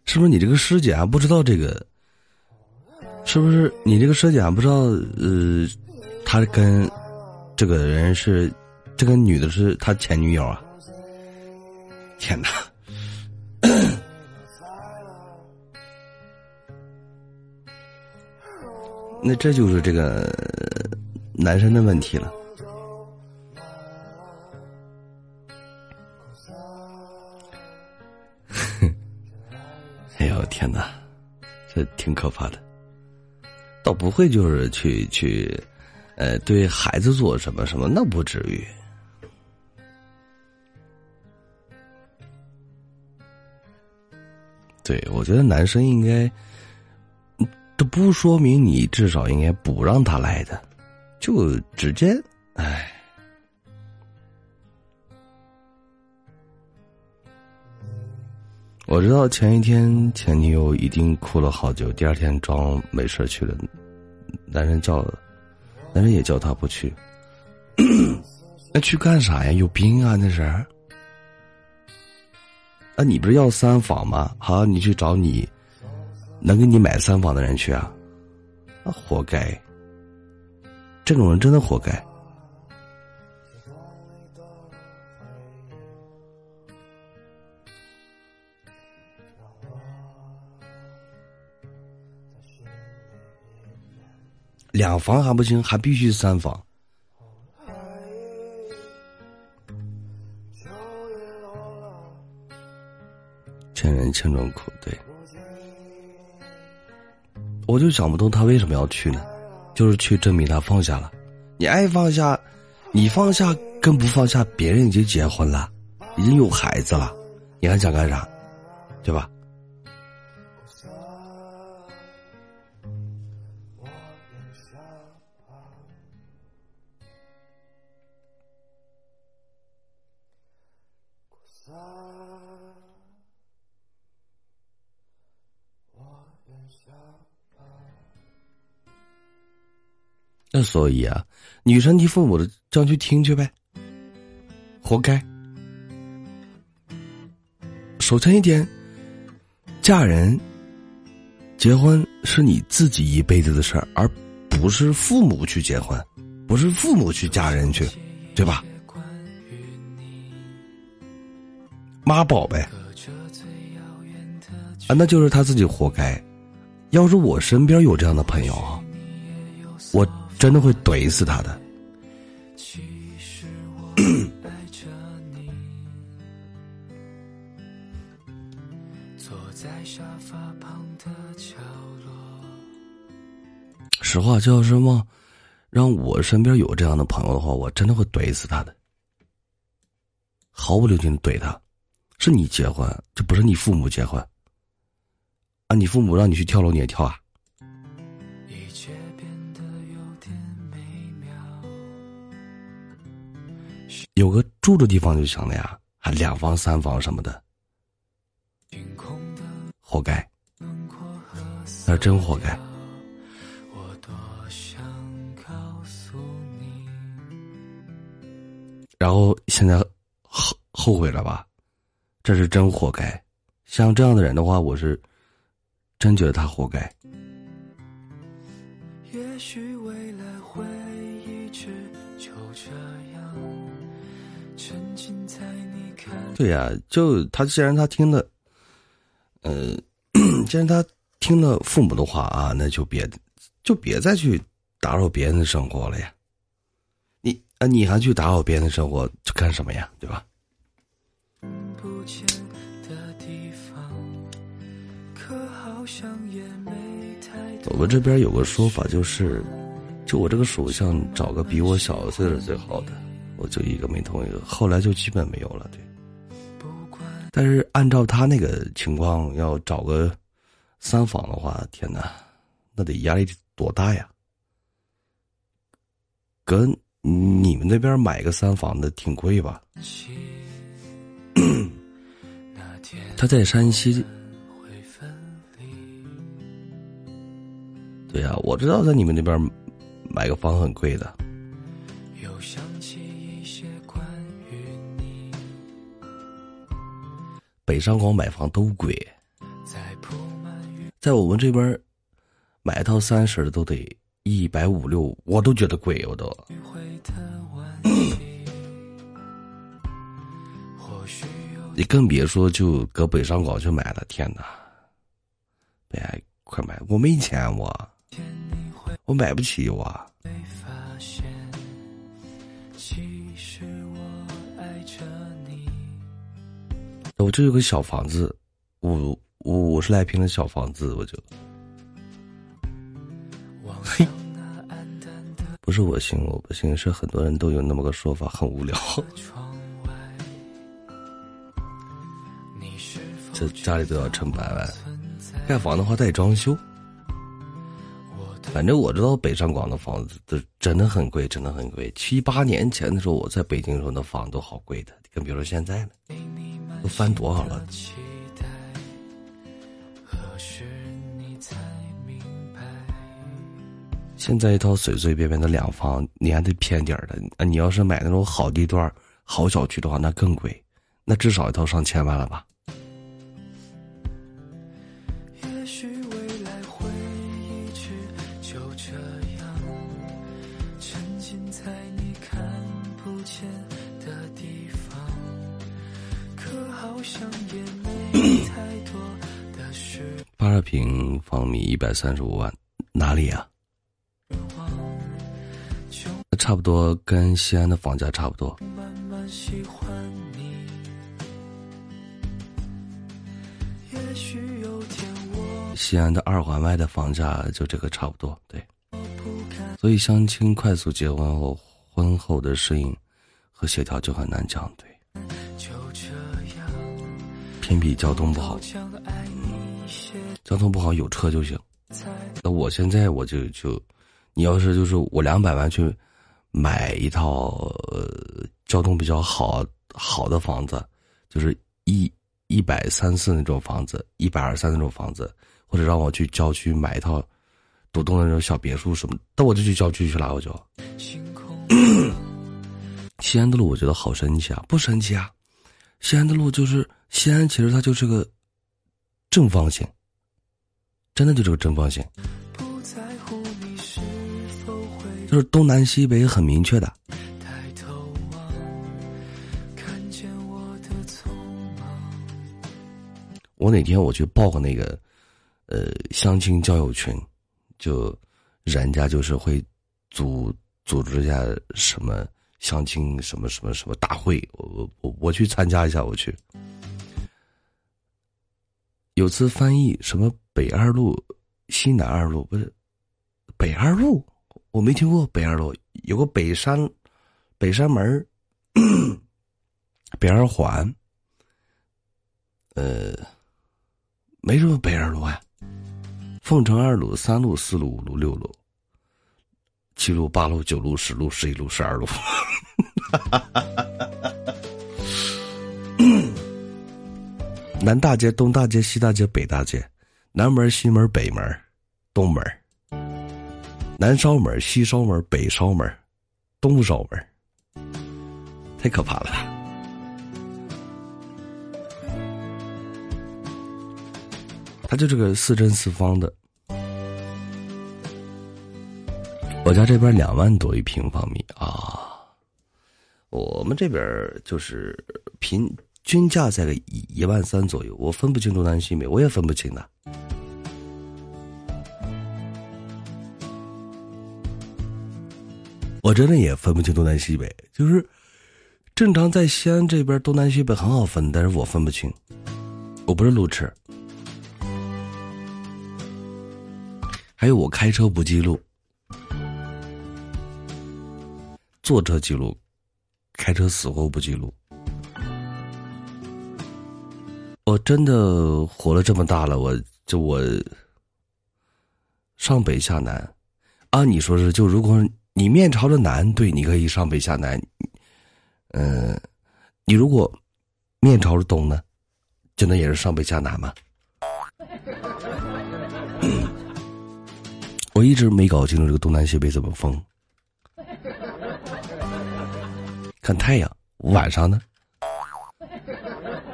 是不是你这个师姐还不知道这个？是不是你这个师姐还不知道？呃，他跟这个人是这个女的是他前女友啊？天哪！那这就是这个男生的问题了。哎呦天哪，这挺可怕的。倒不会就是去去，呃，对孩子做什么什么，那不至于。对，我觉得男生应该，这不说明你至少应该不让他来的，就直接，哎。我知道前一天前女友一定哭了好久，第二天装没事去了，男人叫，男人也叫他不去，那去干啥呀？有病啊！那是。啊，你不是要三房吗？好，你去找你能给你买三房的人去啊！啊，活该！这种人真的活该。两房还不行，还必须三房。欠人千种苦，对，我就想不通他为什么要去呢？就是去证明他放下了。你爱放下，你放下跟不放下，别人已经结婚了，已经有孩子了，你还想干啥？对吧？所以啊，女生听父母的，这样去听去呗，活该。首先一点，嫁人、结婚是你自己一辈子的事儿，而不是父母去结婚，不是父母去嫁人去，对吧？妈宝呗，啊，那就是他自己活该。要是我身边有这样的朋友啊，我。真的会怼死他的。实话，就要是让让我身边有这样的朋友的话，我真的会怼死他的。毫不留情怼他，是你结婚，这不是你父母结婚。啊，你父母让你去跳楼，你也跳啊？有个住的地方就行了呀，还两房三房什么的，活该，那真活该。然后现在后后悔了吧？这是真活该。像这样的人的话，我是真觉得他活该。也许对呀，就他既然他听了，呃，既然他听了父母的话啊，那就别就别再去打扰别人的生活了呀。你啊你还去打扰别人的生活，去干什么呀？对吧？我们这边有个说法，就是，就我这个属相找个比我小岁的最好的，我就一个没同意，后来就基本没有了。对。但是按照他那个情况，要找个三房的话，天哪，那得压力多大呀？跟。你们那边买个三房的挺贵吧？他在山西。对呀，我知道在你们那边买个房很贵的。北上广买房都贵，在我们这边买一套三室的都得一百五六，我都觉得贵，我都。你更别说就搁北上广去买了，天哪！哎，快买！我没钱，我我买不起，我。我这有个小房子，五五十来平的小房子，我就。嘿，不是我行，我不行，是很多人都有那么个说法，很无聊。这家里都要成百万，盖房的话带装修。反正我知道北上广的房子都真的很贵，真的很贵。七八年前的时候，我在北京时候那房都好贵的，更别说现在呢，都翻多少了。现在一套随随便便的两房，你还得偏点的啊！你要是买那种好地段、好小区的话，那更贵，那至少一套上千万了吧？平方米一百三十五万，哪里啊？差不多跟西安的房价差不多。西安的二环外的房价就这个差不多，对。所以相亲快速结婚后，婚后的适应和协调就很难讲，对。偏僻交通不好，交通不好有车就行。那我现在我就就，你要是就是我两百万去买一套呃交通比较好好的房子，就是一一百三四那种房子，一百二三那种房子，或者让我去郊区买一套独栋的那种小别墅什么，那我就去郊区去了，我就。西安的路我觉得好神奇啊，不神奇啊。西安的路就是西安，其实它就是个正方形，真的就是个正方形，就是东南西北很明确的。我哪天我去报个那个，呃，相亲交友群，就人家就是会组组织一下什么。相亲什么什么什么大会，我我我我去参加一下，我去。有次翻译什么北二路、西南二路，不是北二路，我没听过北二路，有个北山北山门 北二环，呃，没什么北二路啊，凤城二路、三路、四路、五路、六路、七路、八路、九路、十路、十一路、十二路。南大街、东大街、西大街、北大街，南门、西门、北门、东门，南烧门、西烧门、北烧门、东烧门，太可怕了。它就这个四正四方的，我家这边两万多一平方米啊，我们这边就是平。均价在个一一万三左右，我分不清东南西北，我也分不清的。我真的也分不清东南西北，就是正常在西安这边东南西北很好分，但是我分不清。我不是路痴，还有我开车不记录，坐车记录，开车死活不记录。我真的活了这么大了，我就我上北下南，啊，你说是就如果你面朝着南，对，你可以上北下南，嗯，你如果面朝着东呢，就那也是上北下南吗？我一直没搞清楚这个东南西北怎么分。看太阳，晚上呢？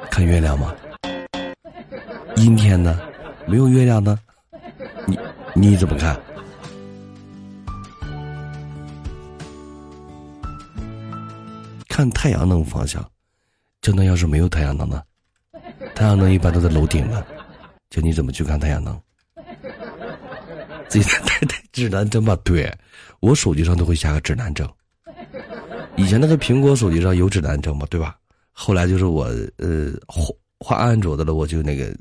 看月亮吗？阴天呢，没有月亮呢，你你怎么看？看太阳能方向，就那要是没有太阳能呢？太阳能一般都在楼顶呢，就你怎么去看太阳能？自己太太指南针吧？对，我手机上都会下个指南针。以前那个苹果手机上有指南针嘛，对吧？后来就是我呃换换安卓的了，我就那个。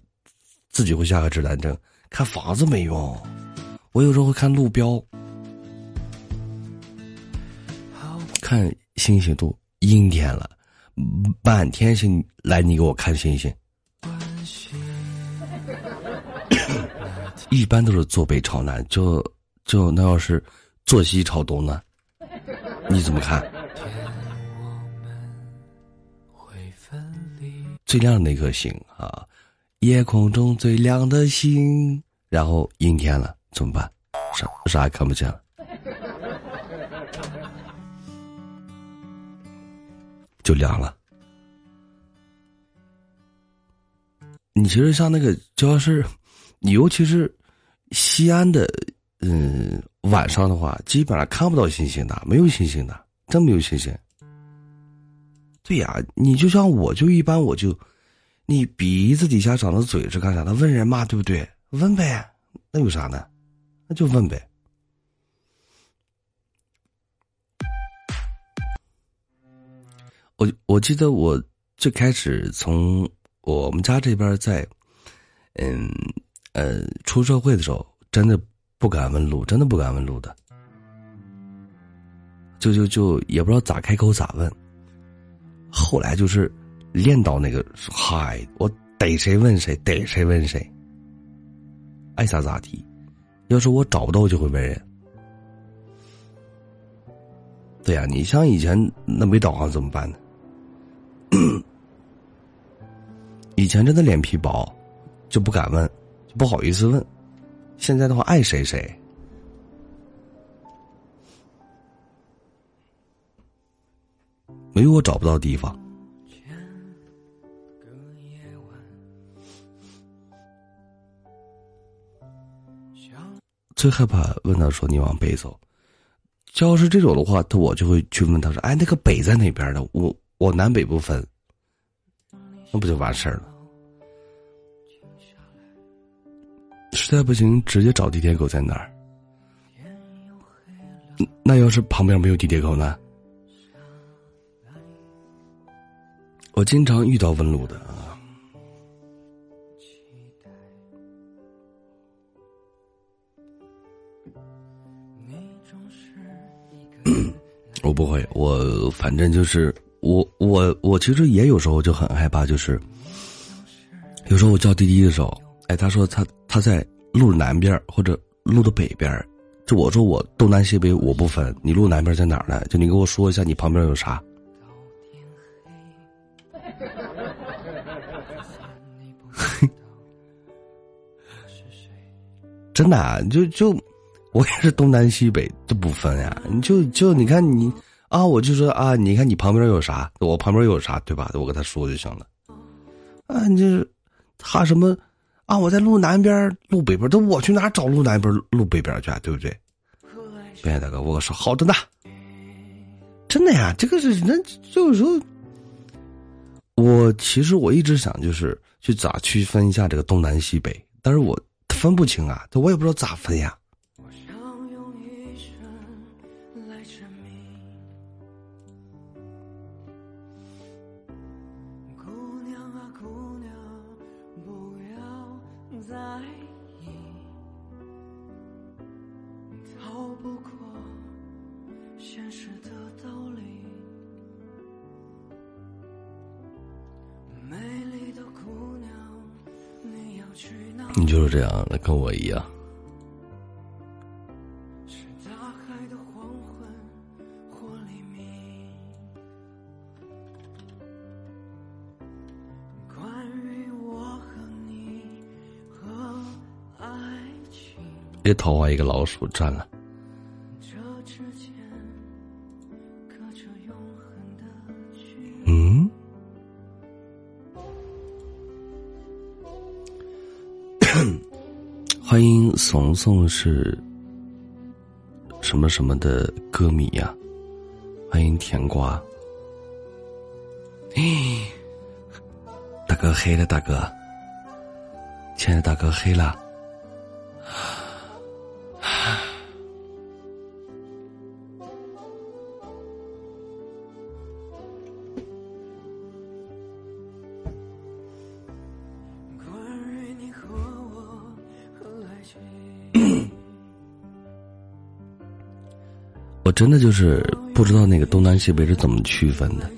自己会下个指南针，看房子没用。我有时候会看路标，看星星都阴天了，满天星来，你给我看星星。一般都是坐北朝南，就就那要是坐西朝东呢？你怎么看？最亮的那颗星啊！夜空中最亮的星，然后阴天了怎么办？啥啥也看不见了，就凉了。你其实像那个，就要是你，尤其是西安的，嗯，晚上的话，基本上看不到星星的，没有星星的，真没有星星。对呀，你就像我，就一般我就。你鼻子底下长的嘴是干啥的？问人嘛，对不对？问呗，那有啥呢？那就问呗。我我记得我最开始从我们家这边在，嗯呃出社会的时候，真的不敢问路，真的不敢问路的，就就就也不知道咋开口咋问。后来就是。练到那个，嗨，我逮谁问谁，逮谁问谁，爱咋咋地。要是我找不到，就会问人。对呀，你像以前那没导航怎么办呢？以前真的脸皮薄，就不敢问，就不好意思问。现在的话，爱谁谁，没有我找不到地方。最害怕问他说：“你往北走。”要是这种的话，他我就会去问他说：“哎，那个北在哪边呢？我我南北不分，那不就完事儿了？实在不行，直接找地铁口在哪儿。那要是旁边没有地铁口呢？我经常遇到问路的啊。”我不会，我反正就是我我我其实也有时候就很害怕，就是有时候我叫滴滴的时候，哎，他说他他在路南边或者路的北边，就我说我东南西北我不分，你路南边在哪儿呢？就你给我说一下你旁边有啥。真的，就就我也是东南西北都不分呀。你就就你看你啊，我就说啊，你看你旁边有啥，我旁边有啥，对吧？我跟他说就行了。啊，你就是他什么啊？我在路南边、路北边，都我去哪找路南边、路北边去，对不对？别大哥，我说好的呢。真的呀，这个是人，有时候我其实我一直想就是去咋区分一下这个东南西北，但是我。分不清啊，我也不知道咋分呀。这样，跟我一样。别桃花一个老鼠占了。嗯怂怂是什么什么的歌迷呀？欢迎甜瓜，大哥黑了，大哥，亲爱的大哥黑了。真的就是不知道那个东南西北是怎么区分的，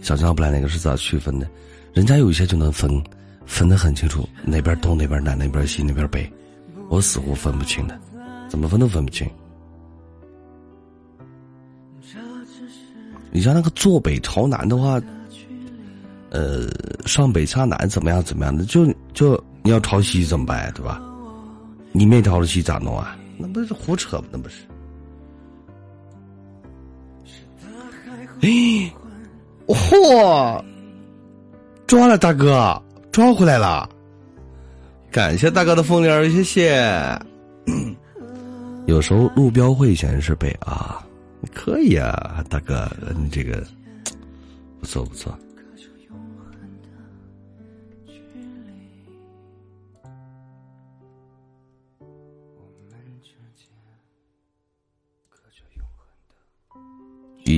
想象不来那个是咋区分的。人家有一些就能分，分得很清楚，哪边东哪边南，哪边西哪边北，我似乎分不清的，怎么分都分不清。你像那个坐北朝南的话，呃，上北下南怎么样怎么样的，就就你要朝西怎么办，对吧？你面朝着西咋弄啊？那不是胡扯吗？那不是。哎，嚯！抓了大哥，抓回来了！感谢大哥的风铃，谢谢。有时候路标会显示被啊，可以啊，大哥，你这个不错不错。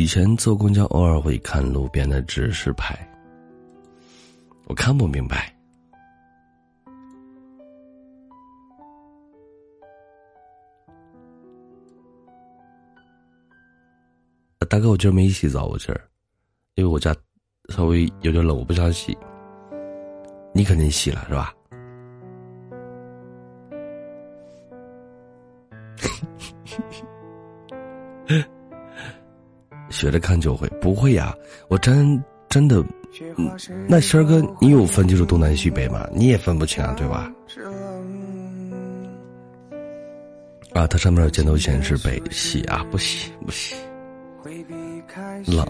以前坐公交偶尔会看路边的指示牌，我看不明白。大哥，我今儿没洗澡，我今儿，因为我家稍微有点冷，我不想洗。你肯定洗了是吧？学着看就会，不会呀！我真真的，那仙儿哥，你有分清楚东南西北吗？你也分不清啊，对吧？啊，它上面有箭头显示北洗啊，不洗不洗。冷，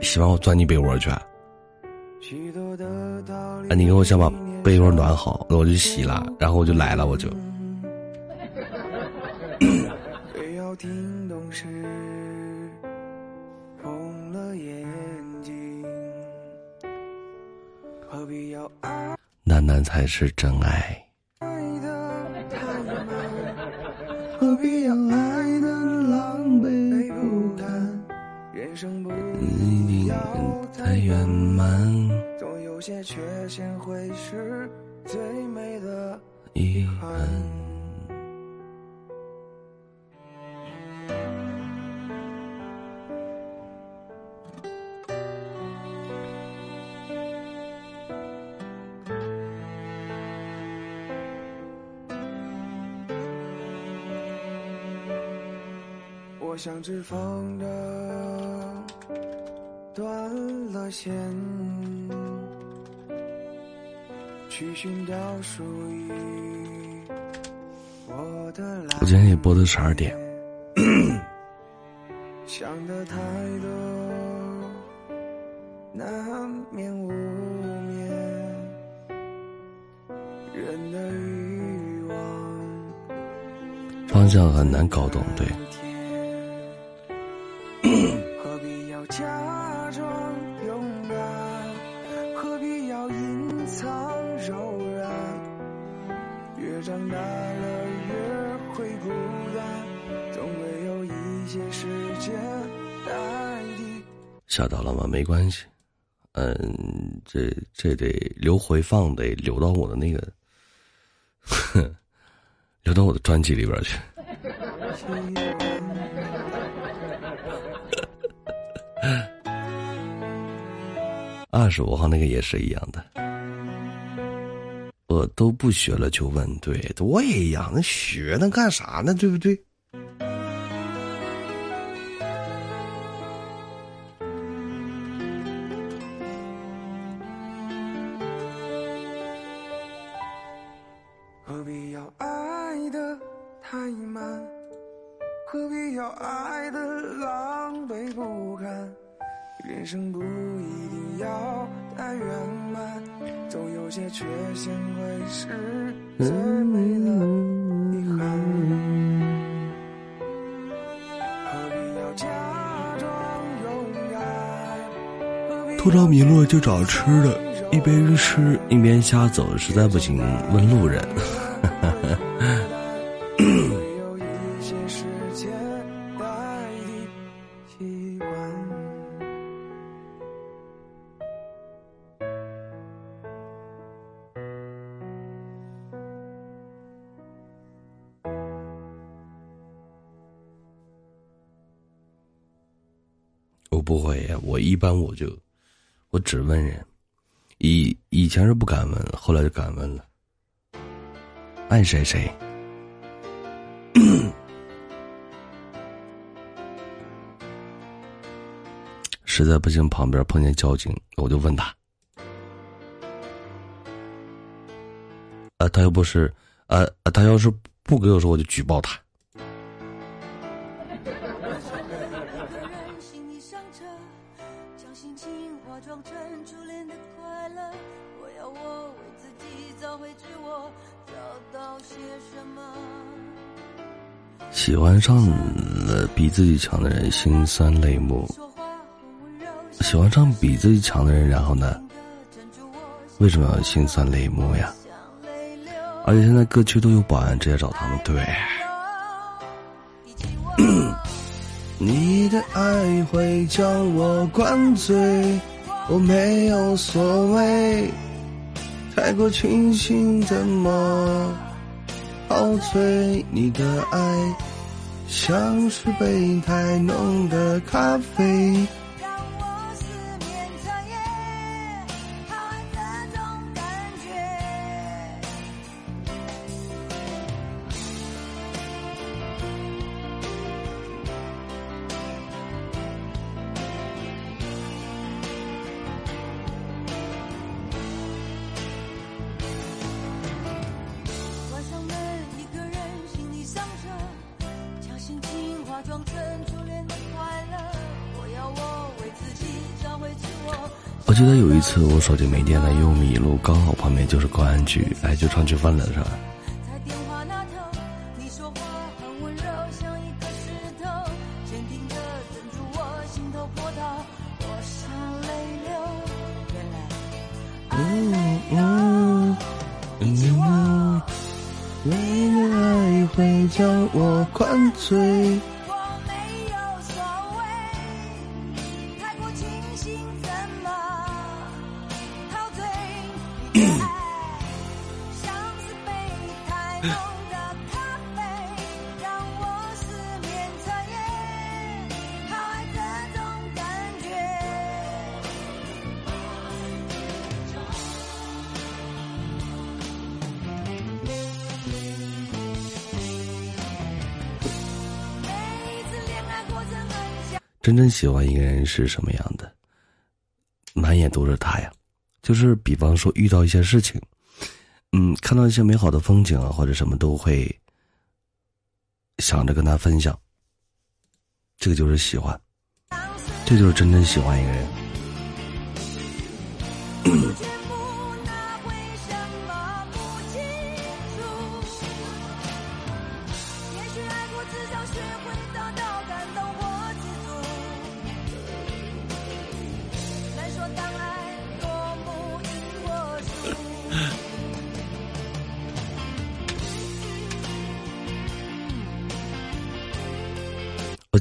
洗完我钻你被窝去。啊，你给我先把被窝暖好，那我就洗了，然后我就来了，我就。楠楠才是真爱。爱的太满何必要爱的狼狈不堪？人生不一定太圆满。总有些缺陷会是最美的遗憾。像只风筝，断了线，去寻找属于我的蓝。我今天也播到十二点。想的太多，难免无眠。人的欲望方向很难搞懂，对。吓到了吗？没关系，嗯，这这得留回放，得留到我的那个，哼 留到我的专辑里边去。二十五号那个也是一样的，我都不学了就问，对，我也一样，那学那干啥呢？对不对？找吃的，一边吃一边瞎走，实在不行问路人。我不会呀，我一般我就我只问人，以以前是不敢问，后来就敢问了。爱谁谁。实在不行，旁边碰见交警，我就问他。啊，他又不是，啊啊，他要是不给我说，我就举报他。喜欢上了比自己强的人，心酸泪目；喜欢上比自己强的人，然后呢？为什么要心酸泪目呀？而且现在各区都有保安，直接找他们。对，你的爱会将我灌醉，我没有所谓，太过清醒怎么陶醉？你的爱像是杯太浓的咖啡。次我手机没电了，又迷路，刚好旁边就是公安局，哎，就上去问了是吧？在电话那头，你说话很温柔，像一颗石头，坚定的镇住我心头波涛。我想泪流，原来嗯嗯嗯，你的爱会将我灌醉。喜欢一个人是什么样的？满眼都是他呀，就是比方说遇到一些事情，嗯，看到一些美好的风景啊，或者什么都会想着跟他分享。这个就是喜欢，这就是真正喜欢一个人。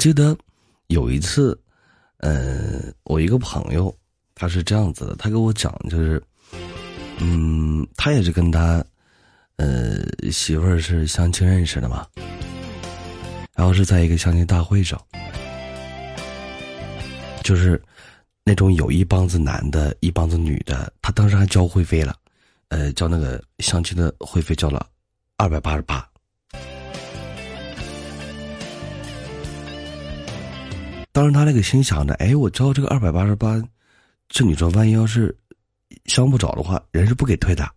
记得有一次，呃，我一个朋友，他是这样子的，他跟我讲，就是，嗯，他也是跟他，呃，媳妇儿是相亲认识的嘛，然后是在一个相亲大会上，就是那种有一帮子男的，一帮子女的，他当时还交会费了，呃，交那个相亲的会费交了二百八十八。当时他那个心想着，哎，我交这个二百八十八，这女装万一要是相不着的话，人是不给退的。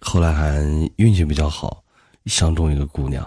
后来还运气比较好，相中一个姑娘。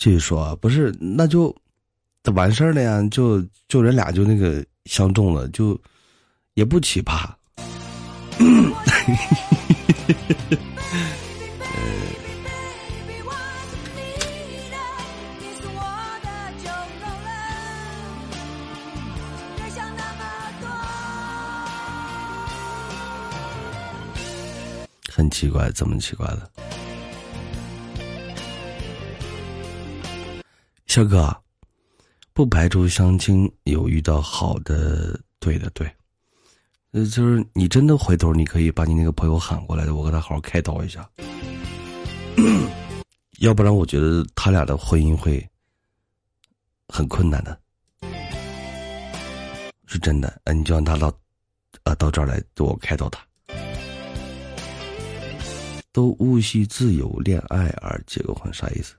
继续说，不是，那就完事儿了呀，就就人俩就那个相中了，就也不奇葩。很奇怪，怎么奇怪了？小哥，不排除相亲有遇到好的，对的，对，呃，就是你真的回头，你可以把你那个朋友喊过来，我跟他好好开导一下，要不然我觉得他俩的婚姻会很困难的，是真的。呃，你就让他到，啊，到这儿来，我开导他，都物系自由恋爱而结个婚，啥意思？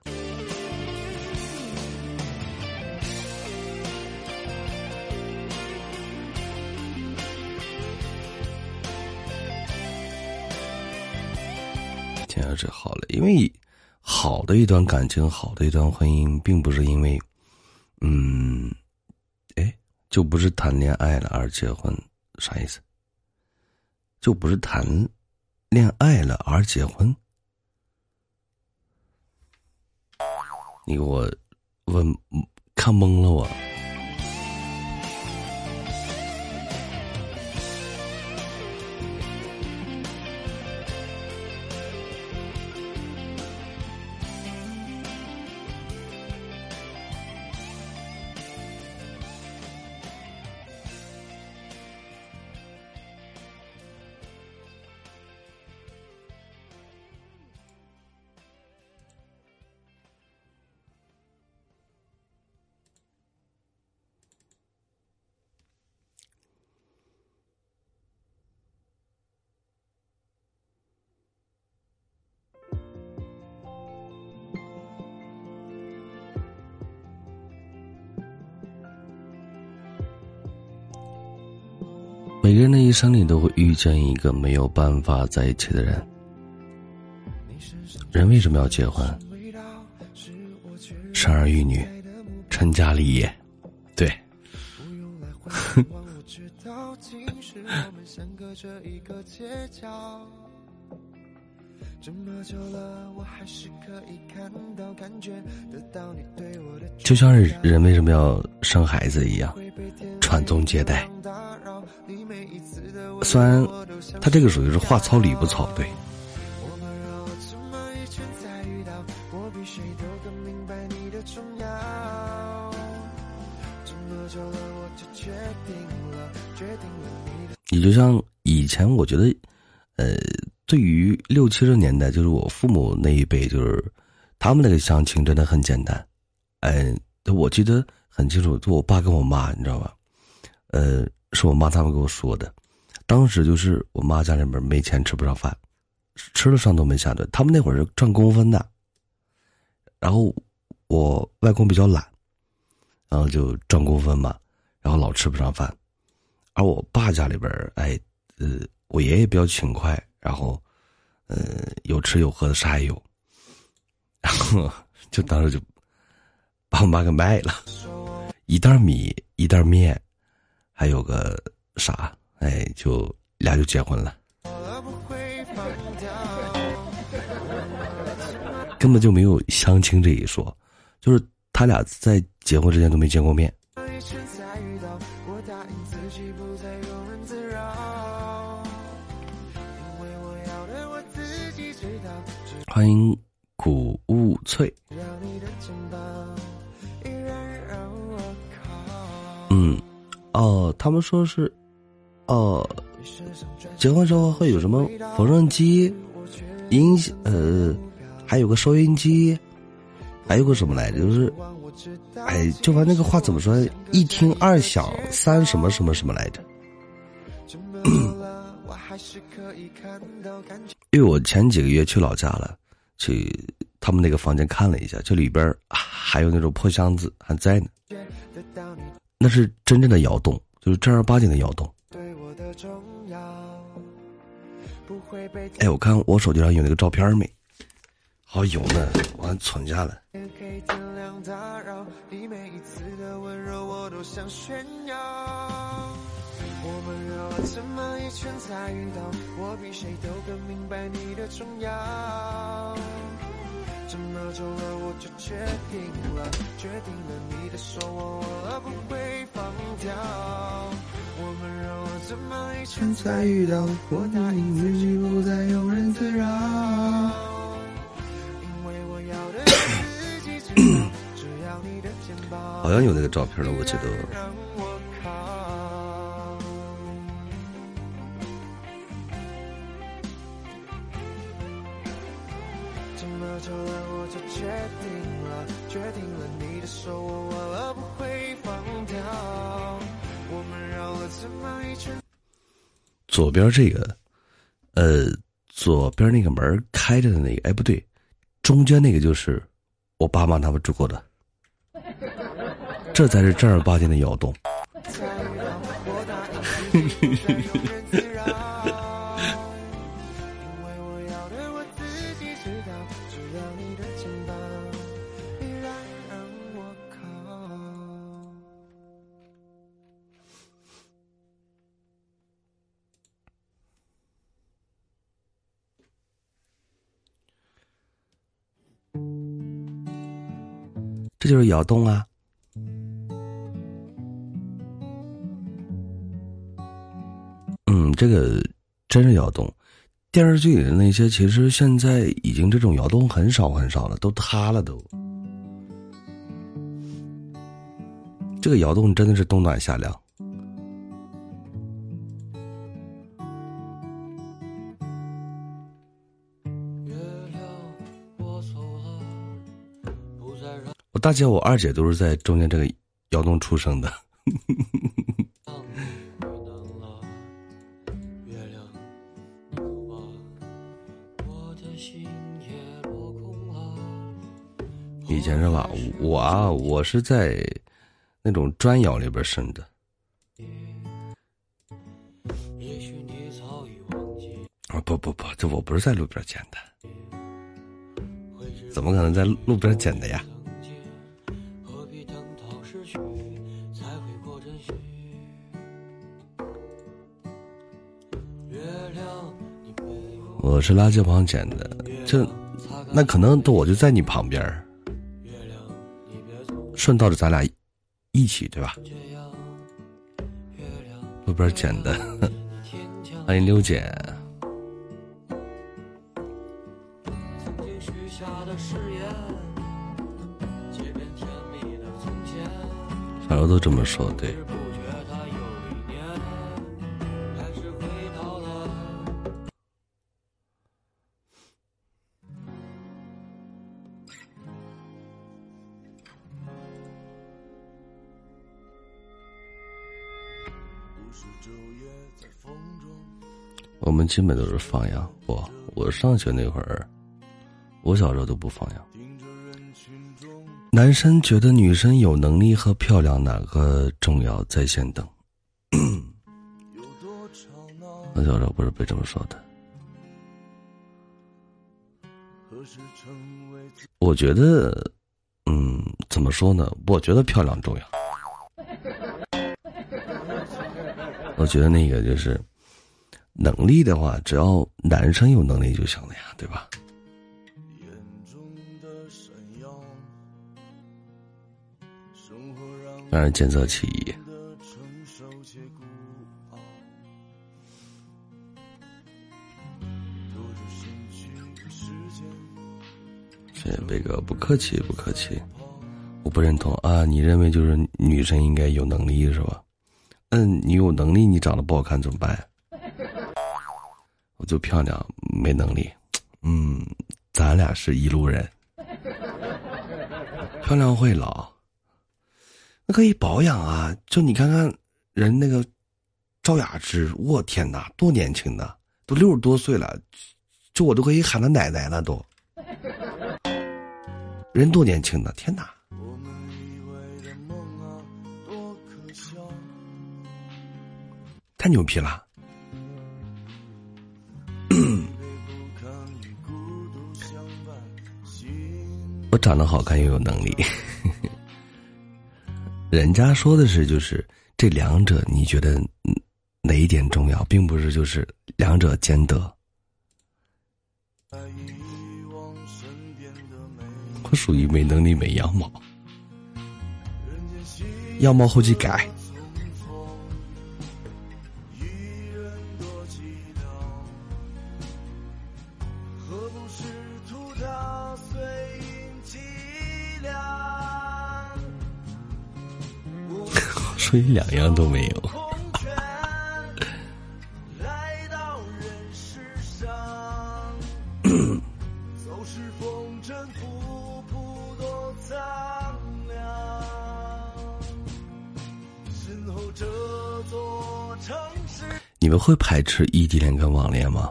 要是好了，因为好的一段感情，好的一段婚姻，并不是因为，嗯，哎，就不是谈恋爱了而结婚，啥意思？就不是谈恋爱了而结婚？你给我问，看懵了我。一生里都会遇见一个没有办法在一起的人。人为什么要结婚？生儿育女，成家立业，对。就像是人为什么要生孩子一样，传宗接代。虽然他这个属于是话糙理不糙，对，我们绕了这么一圈才遇到，我比谁都更明白你的重要。这么久了，我就决定了，决定了你的。你就像以前，我觉得，呃，对于六七十年代，就是我父母那一辈，就是他们那个相亲真的很简单。哎，我记得很清楚，就我爸跟我妈，你知道吧？呃，是我妈他们跟我说的。当时就是我妈家里面没钱吃不上饭，吃了上顿没下顿。他们那会儿是赚工分的，然后我外公比较懒，然后就赚工分嘛，然后老吃不上饭。而我爸家里边，哎，呃，我爷爷比较勤快，然后，呃，有吃有喝的啥也有，然后就当时就把我妈给卖了，一袋米，一袋面，还有个啥，哎，就俩就结婚了，根本就没有相亲这一说，就是他俩在结婚之前都没见过面。欢迎谷物翠。嗯，哦，他们说是，哦，结婚之后会有什么缝纫机、音呃，还有个收音机，还有个什么来着？就是，哎，就把那个话怎么说？一听二响三什么什么什么来着？因为我前几个月去老家了，去他们那个房间看了一下，这里边啊还有那种破箱子还在呢，那是真正的窑洞，就是正儿八经的窑洞。哎，我看我手机上有那个照片没？好有呢，我还存下来。天黑天亮打扰，你每一次的温柔我都想炫耀。我们绕了这么一圈才遇到，我比谁都更明白你的重要。这么久了，我就决定了，决定了你的手我握了不会放掉。我们绕了这么一圈才遇到，我答应自己不再庸人自扰。因为我要的是自己知道，只要你的肩膀好像有那个照片了，我记得。左边这个，呃，左边那个门开着的那个，哎，不对，中间那个就是我爸妈他们住过的，这才是正儿八经的窑洞。这就是窑洞啊。嗯，这个真是窑洞。电视剧里的那些，其实现在已经这种窑洞很少很少了，都塌了都。这个窑洞真的是冬暖夏凉。大姐、我二姐都是在中间这个窑洞出生的。以前是吧？我啊，我是在那种砖窑里边生的啊！不不不，这我不是在路边捡的，怎么可能在路边捡的呀？我，是垃圾房捡的，这那可能都我就在你旁边儿，顺道着咱俩一起对吧？路边捡的，欢迎刘姐。小时候都这么说，对。我们基本都是放羊。我我上学那会儿，我小时候都不放羊。男生觉得女生有能力和漂亮哪个重要？在线等。我小时候不是被这么说的。我觉得，嗯，怎么说呢？我觉得漂亮重要。我觉得那个就是能力的话，只要男生有能力就行了呀，对吧？眼中的闪耀生活让人见色起意。谢谢贝哥，不客气，不客气。我不认同啊！你认为就是女生应该有能力是吧？嗯，你有能力，你长得不好看怎么办？我就漂亮，没能力。嗯，咱俩是一路人。漂亮会老，那可以保养啊！就你看看人那个赵雅芝，我天哪，多年轻的，都六十多岁了，就我都可以喊她奶奶了都。人多年轻的，天哪！太牛逼了！我长得好看又有能力，人家说的是就是这两者，你觉得哪一点重要，并不是就是两者兼得。我属于没能力没样貌，样貌后期改。所以两样都没有。你们会排斥异地恋跟网恋吗？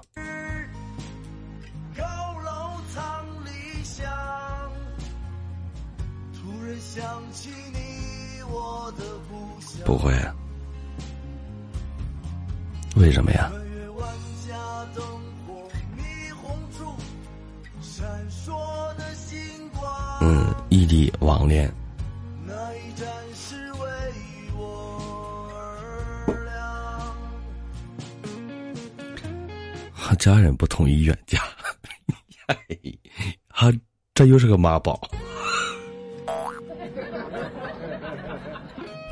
不会，为什么呀？嗯，异地网恋。家人不同意远嫁，哈，这又是个妈宝，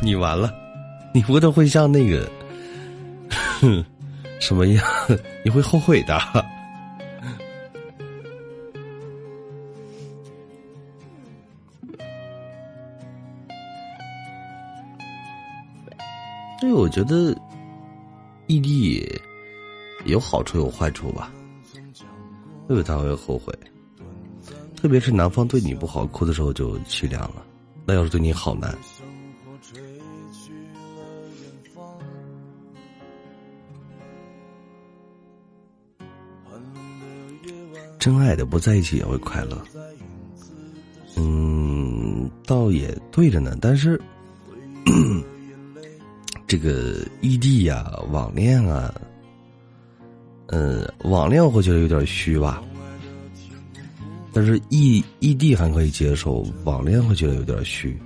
你完了。你不能会像那个，什么样？你会后悔的。所以我觉得异地有好处有坏处吧。为什么他会后悔？特别是男方对你不好，哭的时候就凄凉了。那要是对你好呢？真爱的不在一起也会快乐，嗯，倒也对着呢。但是，这个异地呀、网恋啊，呃，网恋我会觉得有点虚吧。但是异异地还可以接受，网恋会觉得有点虚。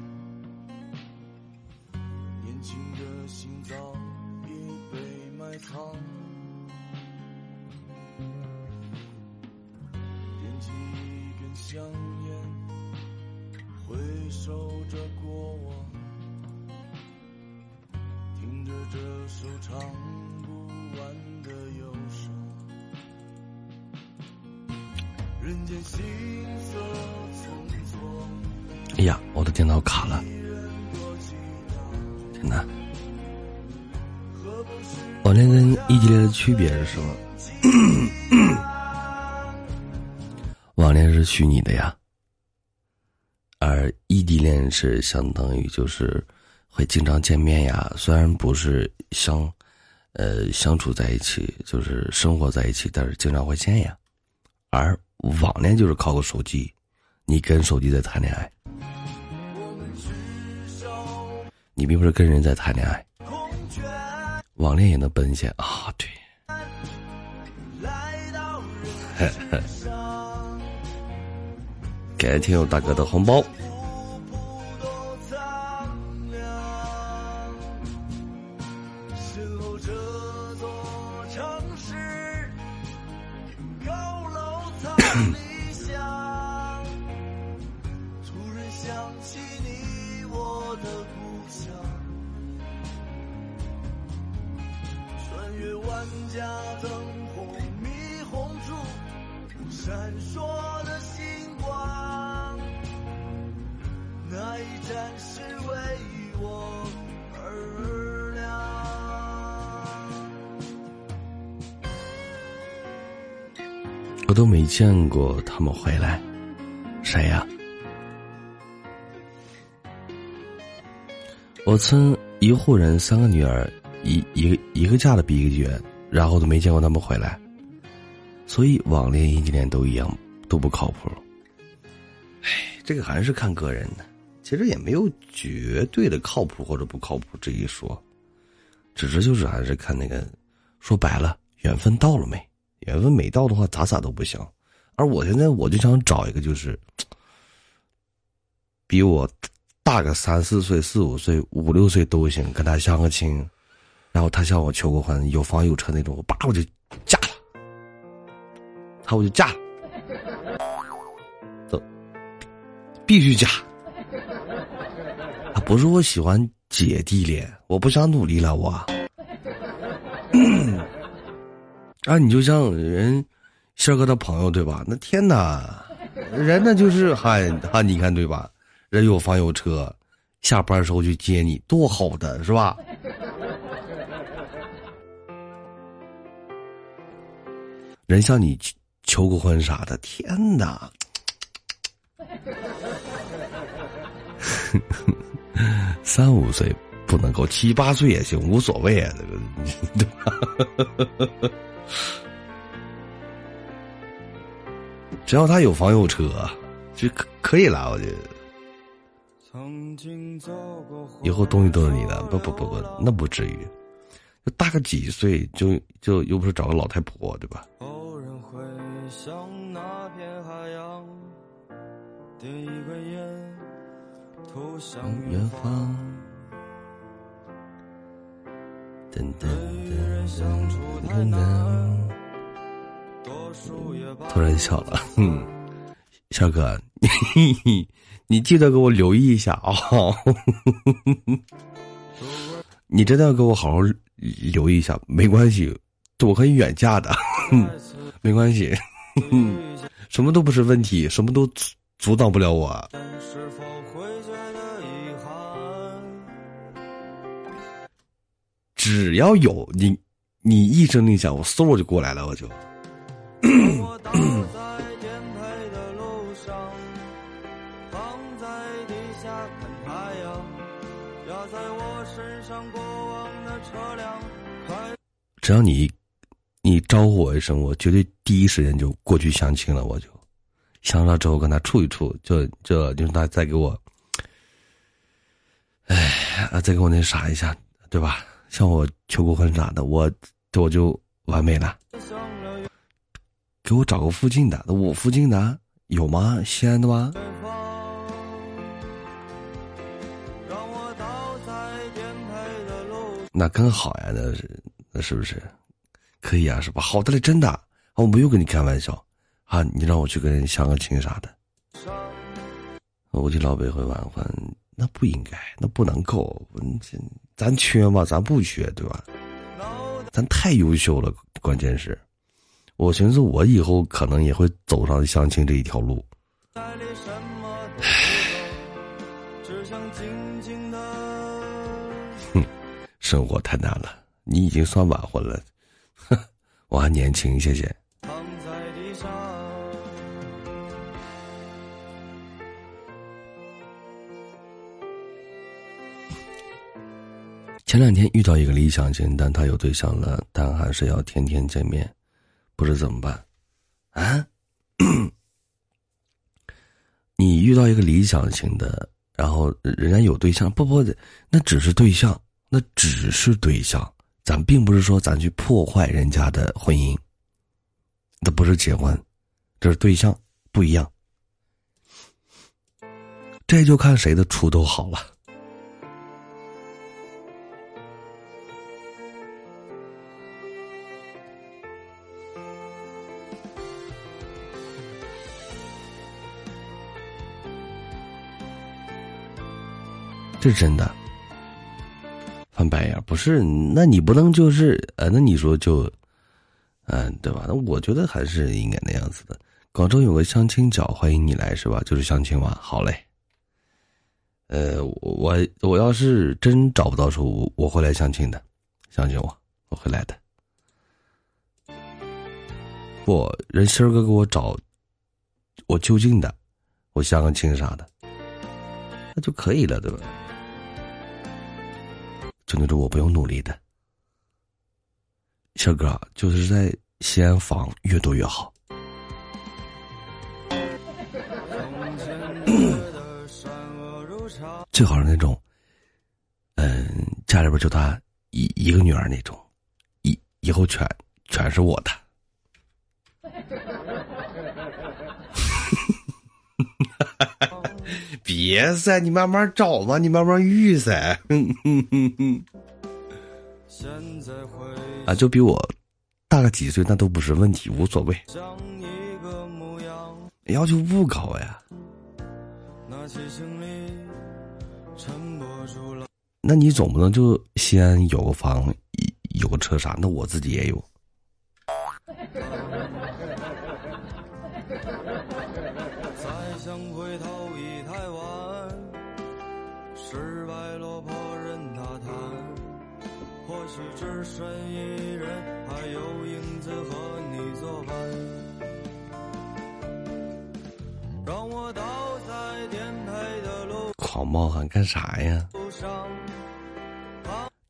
区别是什么？网恋是虚拟的呀，而异地恋是相当于就是会经常见面呀，虽然不是相，呃相处在一起，就是生活在一起，但是经常会见呀。而网恋就是靠个手机，你跟手机在谈恋爱，你并不是跟人在谈恋爱。网恋也能奔现啊，对。感谢听友大哥的红包。他们回来，谁呀？我村一户人三个女儿，一一个一个嫁的比一个远，然后都没见过他们回来，所以网恋、异地恋都一样，都不靠谱。哎，这个还是看个人的，其实也没有绝对的靠谱或者不靠谱这一说，只是就是还是看那个，说白了，缘分到了没？缘分没到的话，咋咋都不行。而我现在我就想找一个，就是比我大个三四岁、四五岁、五六岁都行，跟他相个亲，然后他向我求过婚，有房有车那种，我叭我就嫁了，他我就嫁了，走，必须嫁。啊，不是我喜欢姐弟恋，我不想努力了，我。啊，你就像人仙哥的朋友对吧？那天哪，人那就是嗨哈，你看对吧？人有房有车，下班时候去接你，多好的是吧？人向你求求个婚啥的，天哪！三五岁不能够，七八岁也行，无所谓啊，这个对吧？只要他有房有车，就可可以了。我觉得曾经走过以后东西都是你的，不不不不，那不至于。就大个几岁，就就又不是找个老太婆，对吧？偶然会想那片海洋，点一根烟，投向远远方。方，噔噔噔难，噔。突然笑了，嗯，小哥，你 你记得给我留意一下啊、你真的要给我好好留意一下，没关系，我可以远嫁的，没关系，什么都不是问题，什么都阻挡不了我。只要有你，你一声令下，我嗖就过来了，我就。我在颠沛的路上，躺在地下看太阳，压在我身上过往的车辆，只要你你招呼我一声，我绝对第一时间就过去相亲了。我就相了之后跟他处一处，就就就他再给我，哎啊，再给我那啥一下，对吧？像我求过婚啥的，我我就完美了。给我找个附近的，我附近的有吗？西安的吗？那更好呀，那是那是不是？可以啊，是吧？好的嘞，真的，我没有跟你开玩笑啊！你让我去跟人相个亲啥的。我的老北会晚婚，那不应该，那不能够，咱缺吗？咱不缺，对吧？咱太优秀了，关键是，我寻思我以后可能也会走上相亲这一条路。哼，生活太难了，你已经算晚婚了，我还年轻，谢谢。前两天遇到一个理想型，但他有对象了，但还是要天天见面，不知怎么办？啊？你遇到一个理想型的，然后人家有对象，不不，那只是对象，那只是对象，咱并不是说咱去破坏人家的婚姻，那不是结婚，这是对象，不一样。这就看谁的出头好了。是真的，翻白眼不是？那你不能就是呃，那你说就，嗯，对吧？那我觉得还是应该那样子的。广州有个相亲角，欢迎你来，是吧？就是相亲嘛。好嘞。呃，我我要是真找不到处，我会来相亲的，相信我，我会来的。不，人心儿哥给我找，我就近的，我相个亲啥的，那就可以了，对吧？就那种我不用努力的，小哥，就是在西安房越多越好。最好是那种，嗯，家里边就他一一个女儿那种，以以后全全是我的。别噻，你慢慢找嘛，你慢慢遇噻。啊，就比我大个几岁，那都不是问题，无所谓。要求不高呀。那你总不能就西安有个房，有个车啥？那我自己也有。好冒汗干啥呀？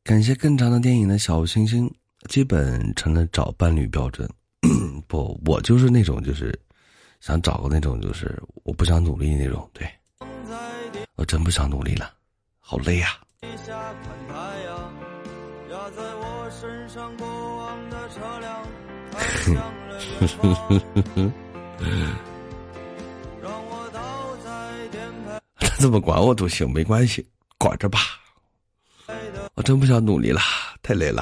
感谢更长的电影的小星星，基本成了找伴侣标准。不，我就是那种，就是想找个那种，就是我不想努力那种。对，我真不想努力了，好累呀。怎么管我都行，没关系，管着吧。我真不想努力了，太累了。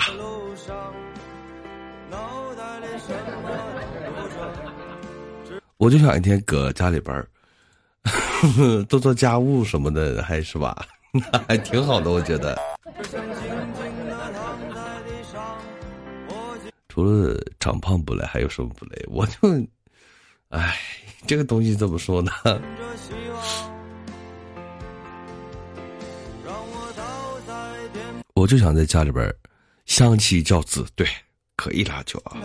我就想一天搁家里边儿 做做家务什么的，还是吧，还挺好的，我觉得。除了长胖不累，还有什么不累？我就，哎，这个东西怎么说呢？我就想在家里边相妻教子，对，可以了就啊。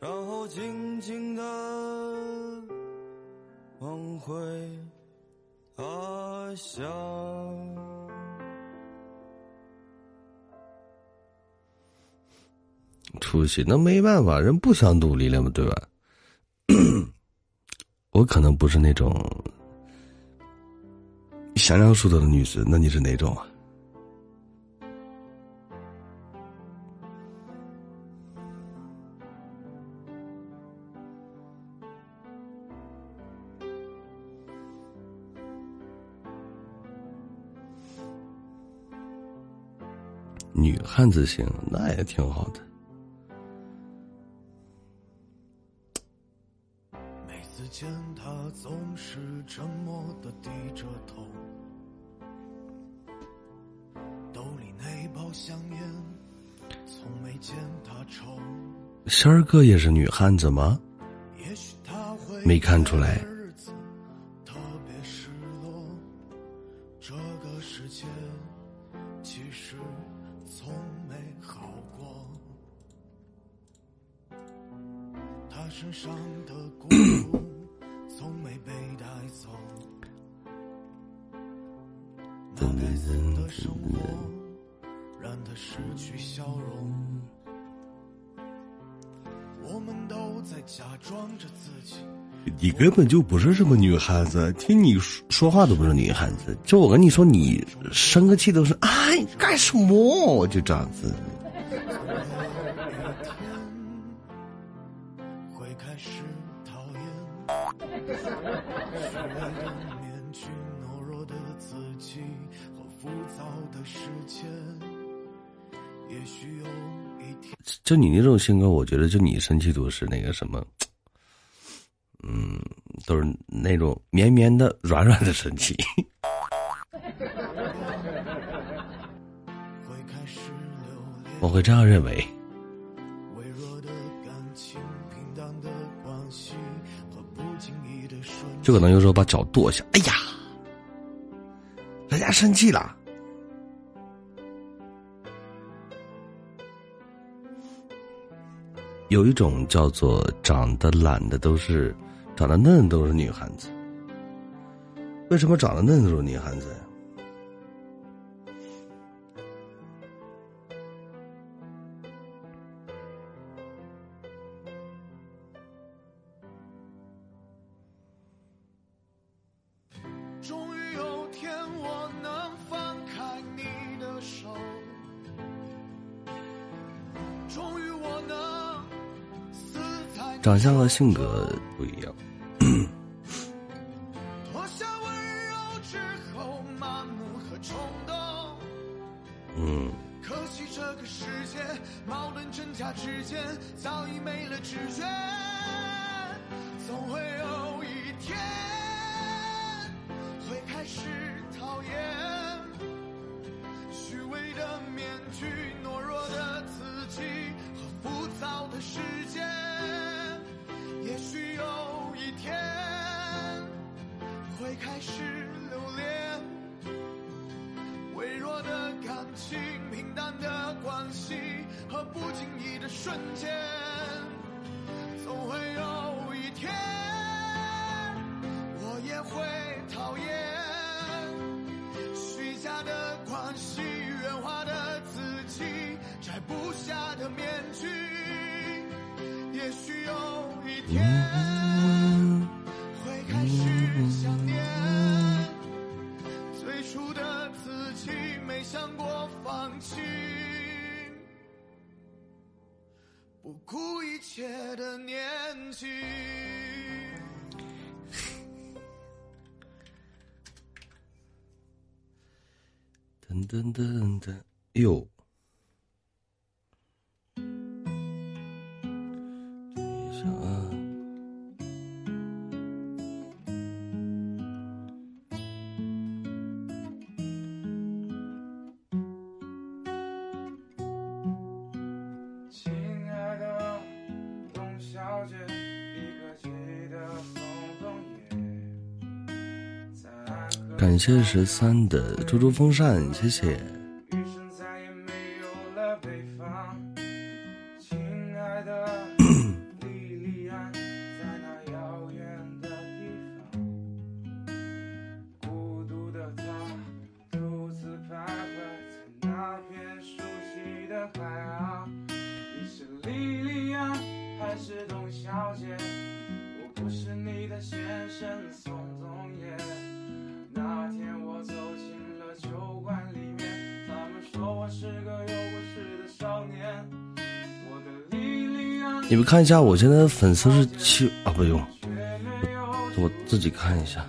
然后静静的往回他乡。出息，那没办法，人不想努力了嘛，对吧？我可能不是那种想要树的女子，那你是哪种啊？女汉子型，那也挺好的。此间，他总是沉默的低着头，兜里那包香烟，从没见他抽。仙儿哥也是女汉子吗？也许他会没看出来根本就不是什么女汉子，听你说说话都不是女汉子。就我跟你说，你生个气都是哎你干什么？就这样子。就你那种性格，我觉得就你生气都是那个什么，嗯，都是那种绵绵的、软软的神奇。会开始我会这样认为。微弱的感情、平淡的关系和不经意的瞬间。就可能有时候把脚跺下，哎呀，人家生气了。有一种叫做长得懒的都是，长得嫩都是女汉子。为什么长得嫩都是女汉子呀？长相和性格不一样。脱下温柔之后麻木和冲动。嗯，可惜这个世界矛盾真假之间早已没了知觉，开始留恋。微弱的感情，平淡的关系和不经意的瞬间，总会有一天，我也会讨厌虚假的关系，圆滑的自己，摘不下的面具。也许有一天，噔噔噔噔，河感谢十三的猪猪风扇，谢谢。看一下，我现在的粉丝是七啊，不用，我自己看一下。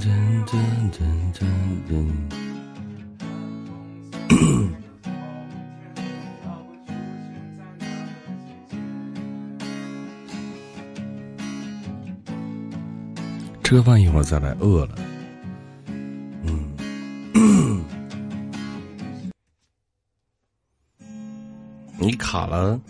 吃个饭，一会儿再来，饿了。嗯，你卡了。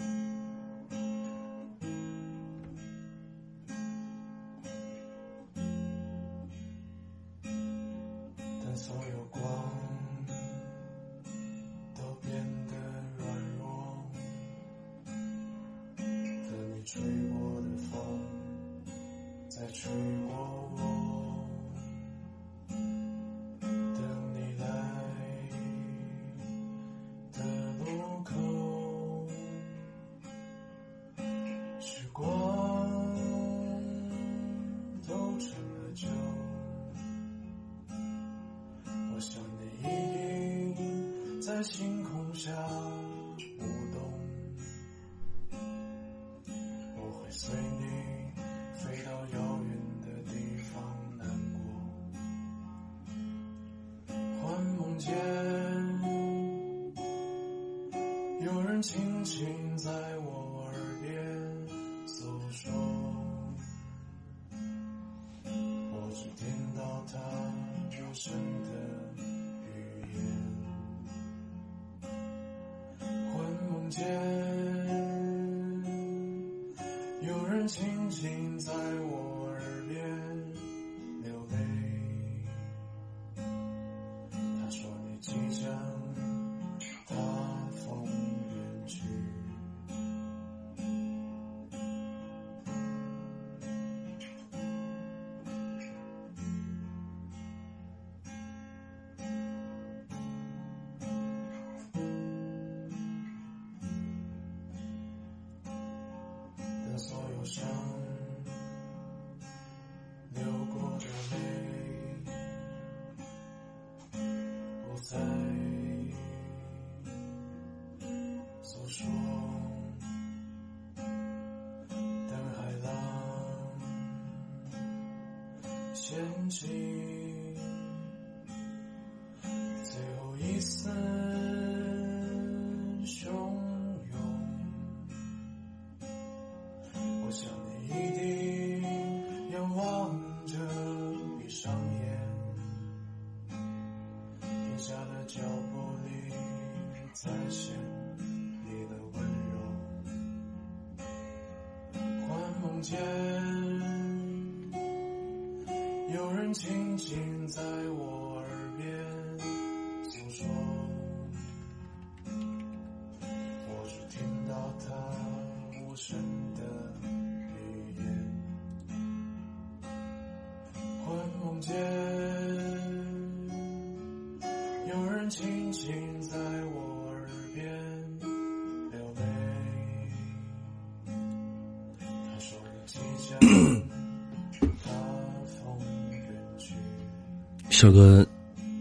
小哥，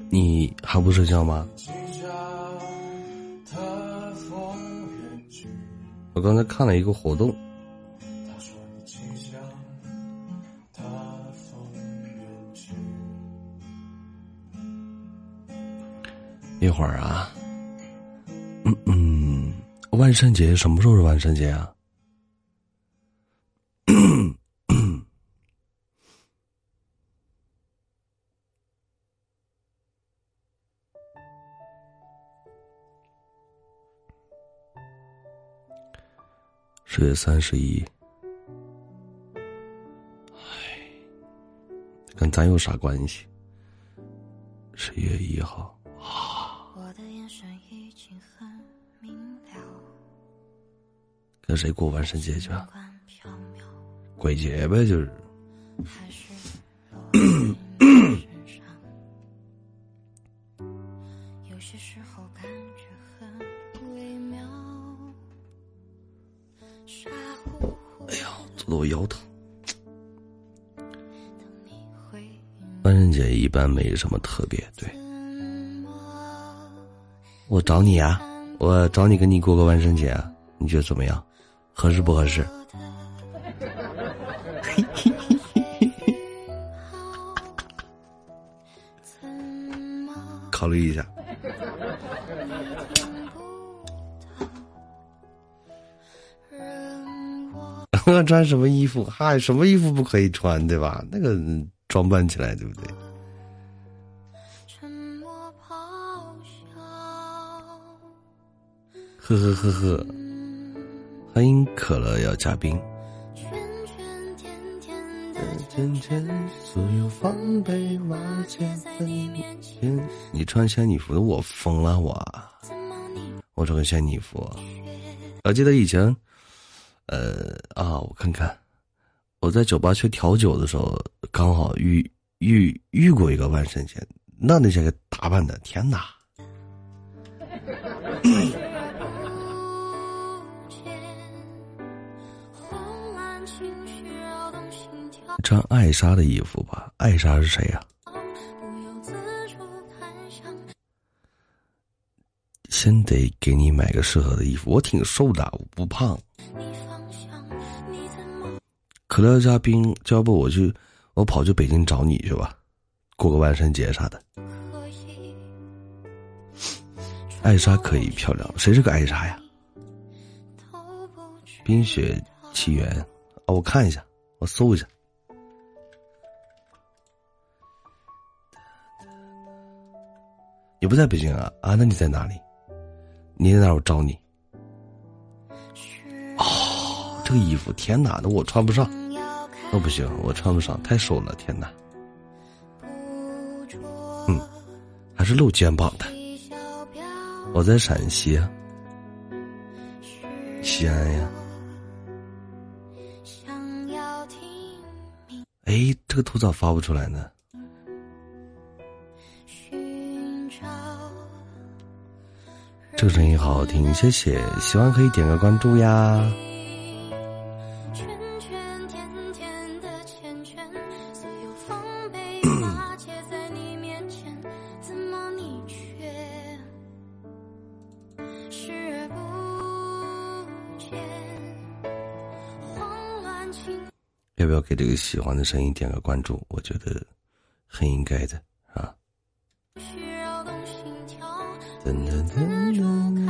你还不睡觉吗？我刚才看了一个活动，一会儿啊，嗯嗯，万圣节什么时候是万圣节啊？四月三十一。唉跟咱有啥关系？十月一号。我的眼神已经很明了。跟谁过万圣节去啊？鬼节呗就是。哎呀，坐的我腰疼。万圣节一般没什么特别，对我找你啊，我找你跟你过个万圣节啊，你觉得怎么样？合适不合适？考虑一下。我穿什么衣服？嗨，什么衣服不可以穿，对吧？那个嗯装扮起来，对不对？沉默咆哮。呵呵呵呵，欢迎可乐要嘉宾。渐渐，所有防备瓦解在你面前，你穿仙女服的，我疯了我！我穿个仙女服，我记得以前，呃看看，我在酒吧学调酒的时候，刚好遇遇遇过一个万圣节，那那些个打扮的，天哪！穿艾莎的衣服吧？艾莎是谁呀、先得给你买个适合的衣服。我挺瘦的，我不胖。你方向，你怎么可乐嘉宾，要不我去，我跑去北京找你去吧，过个万圣节啥的。艾莎可以漂亮，谁是个艾莎呀？冰雪奇缘啊，我看一下，我搜一下。你不在北京啊？啊，那你在哪里？你在哪？我找你。哦，这个衣服，天哪，那我穿不上。那不行，我穿不上，太瘦了，天哪，嗯还是露肩膀的。我在陕西，西安呀。想要听明哎，这个图咋发不出来呢？这个声音好好听，谢谢，喜欢可以点个关注呀。要给这个喜欢的声音点个关注？我觉得很应该的啊。需要动心跳，噔噔自噔噔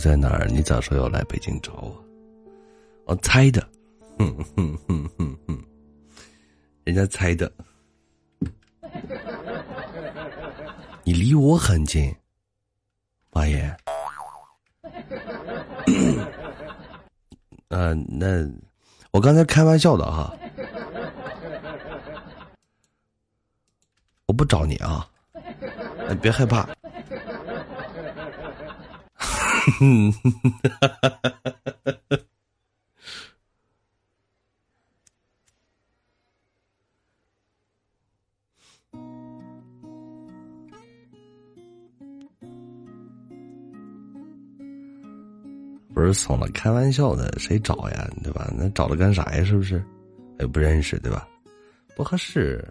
在哪儿，你咋说要来北京找我？我猜的，哼哼哼哼哼，人家猜的。你离我很近，妈耶！啊，那我刚才开玩笑的哈，我不找你啊，别害怕。哼哼。不是怂了，开玩笑的，谁找呀，对吧？那找他干啥呀，是不是？他又不认识，对吧？不合适。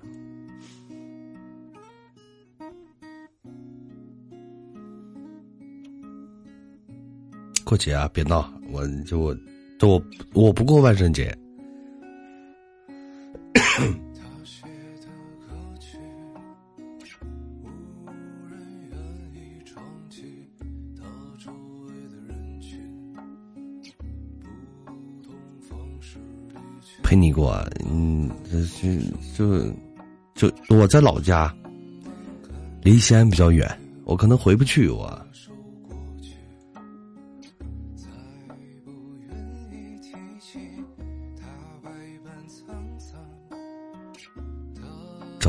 过节啊，别闹！我就我，我我不过万圣节。陪你过，嗯，就就就我在老家，离西安比较远，我可能回不去。我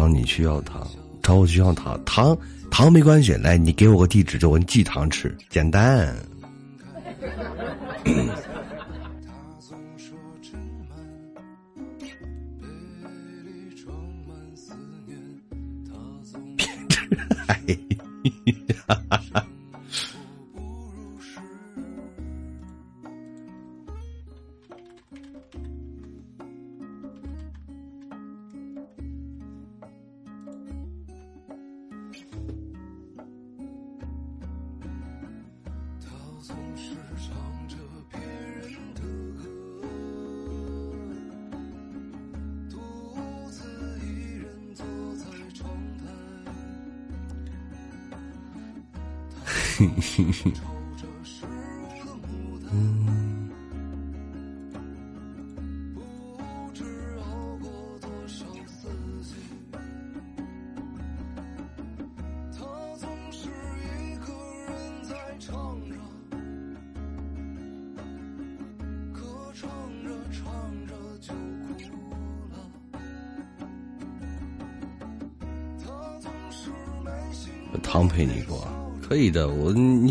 找你去要糖，找我去要糖，糖糖没关系，来，你给我个地址，就我寄糖吃，简单。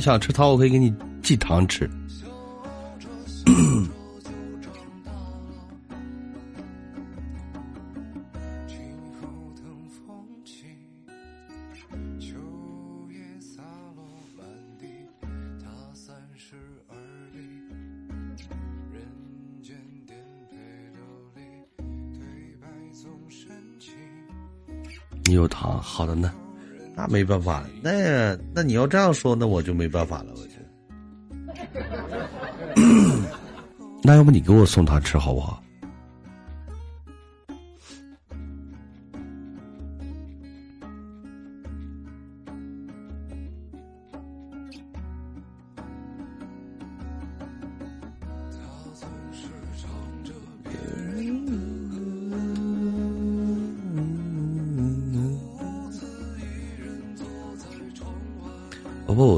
想吃糖，我可以给你寄糖吃。你有糖，好的呢。那没办法，那那你要这样说，那我就没办法了。我觉得，那要不你给我送他吃好不好？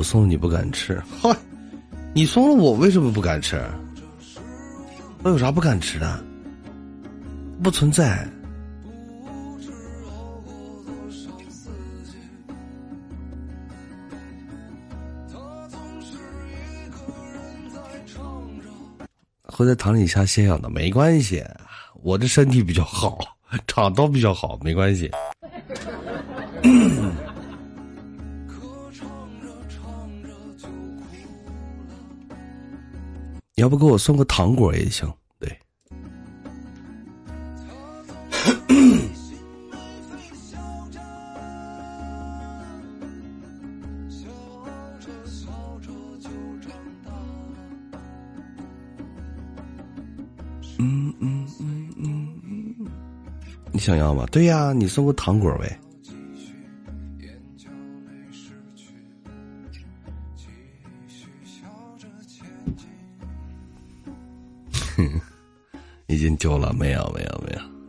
我送你不敢吃，嗨，你送了我为什么不敢吃？我有啥不敢吃的？不存在。会在塘里下歇养的，没关系，我这身体比较好，肠道比较好，没关系。要不给我送个糖果也行，对。嗯嗯嗯嗯嗯，你想要吗？对呀，你送个糖果呗。已经丢了，没有，没有，没有。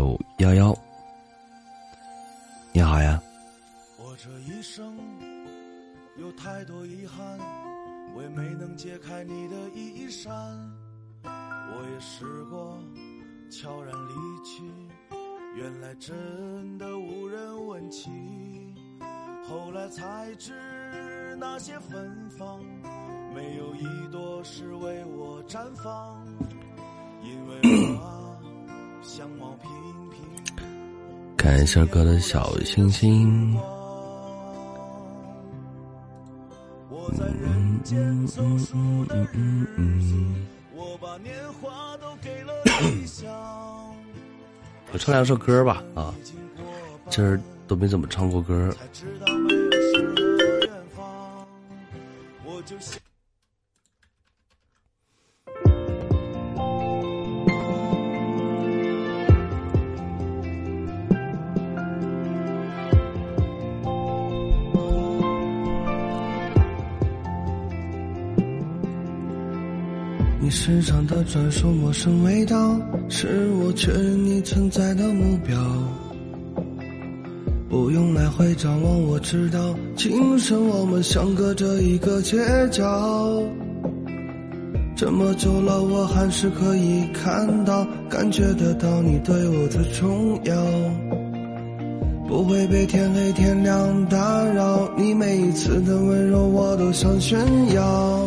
二六幺幺，你好呀。我这一生有太多遗憾，我也没能解开你的衣衫。我也试过悄然离去，原来真的无人问起。后来才知那些芬芳，没有一朵是为我绽放，相貌平平。看一下哥的小星星。我唱两首歌吧啊，今儿都没怎么唱过歌。身上的专属陌生味道，是我确认你存在的目标。不用来回张望，我知道今生我们相隔着一个街角。这么久了，我还是可以看到、感觉得到你对我的重要。不会被天黑天亮打扰，你每一次的温柔我都想炫耀。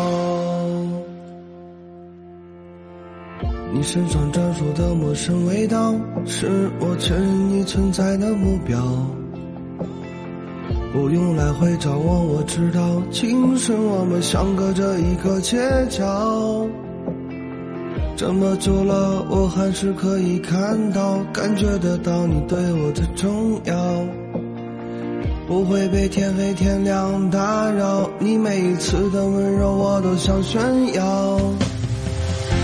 你身上专属的陌生味道，是我确认你存在的目标。不用来回张望，我知道今生我们相隔着一个街角。这么久了，我还是可以看到、感觉得到你对我的重要。不会被天黑天亮打扰，你每一次的温柔我都想炫耀。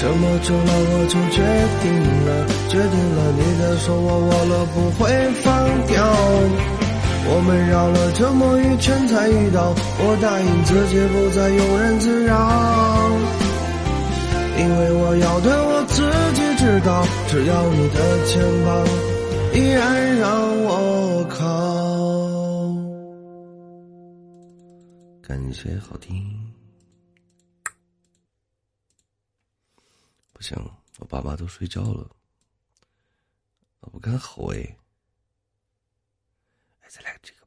这么久了，我就决定了，决定了你的手我握了不会放掉。我们绕了这么一圈才遇到，我答应自己不再庸人自扰。因为我要的我自己知道，只要你的肩膀依然让我靠。感谢好听。不行，我爸妈都睡觉了，我不敢吼哎。哎，再来这个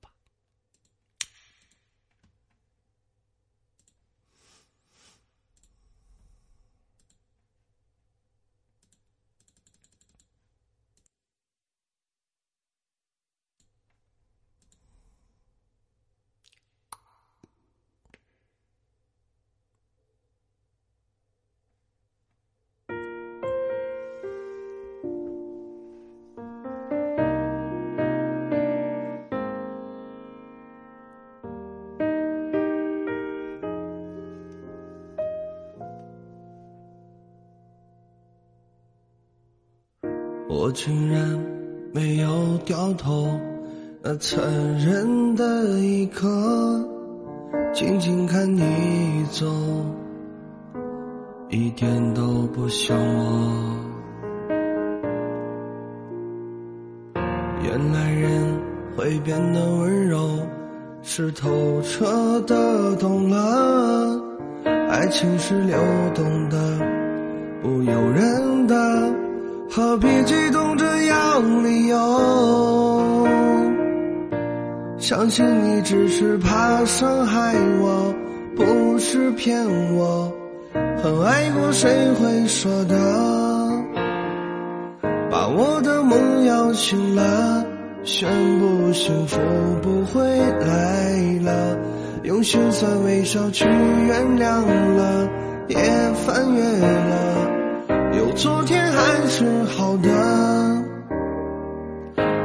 我竟然没有掉头，那残忍的一刻，静静看你走，一点都不像我。原来人会变得温柔，是透彻的懂了，爱情是流动的，不由人的。何必激动着谎理由。相信你只是怕伤害我，不是骗我。很爱过，谁会说的？把我的梦摇醒了，宣布幸福不会来了。用心酸微笑去原谅了，也翻越了。有昨天还是好的，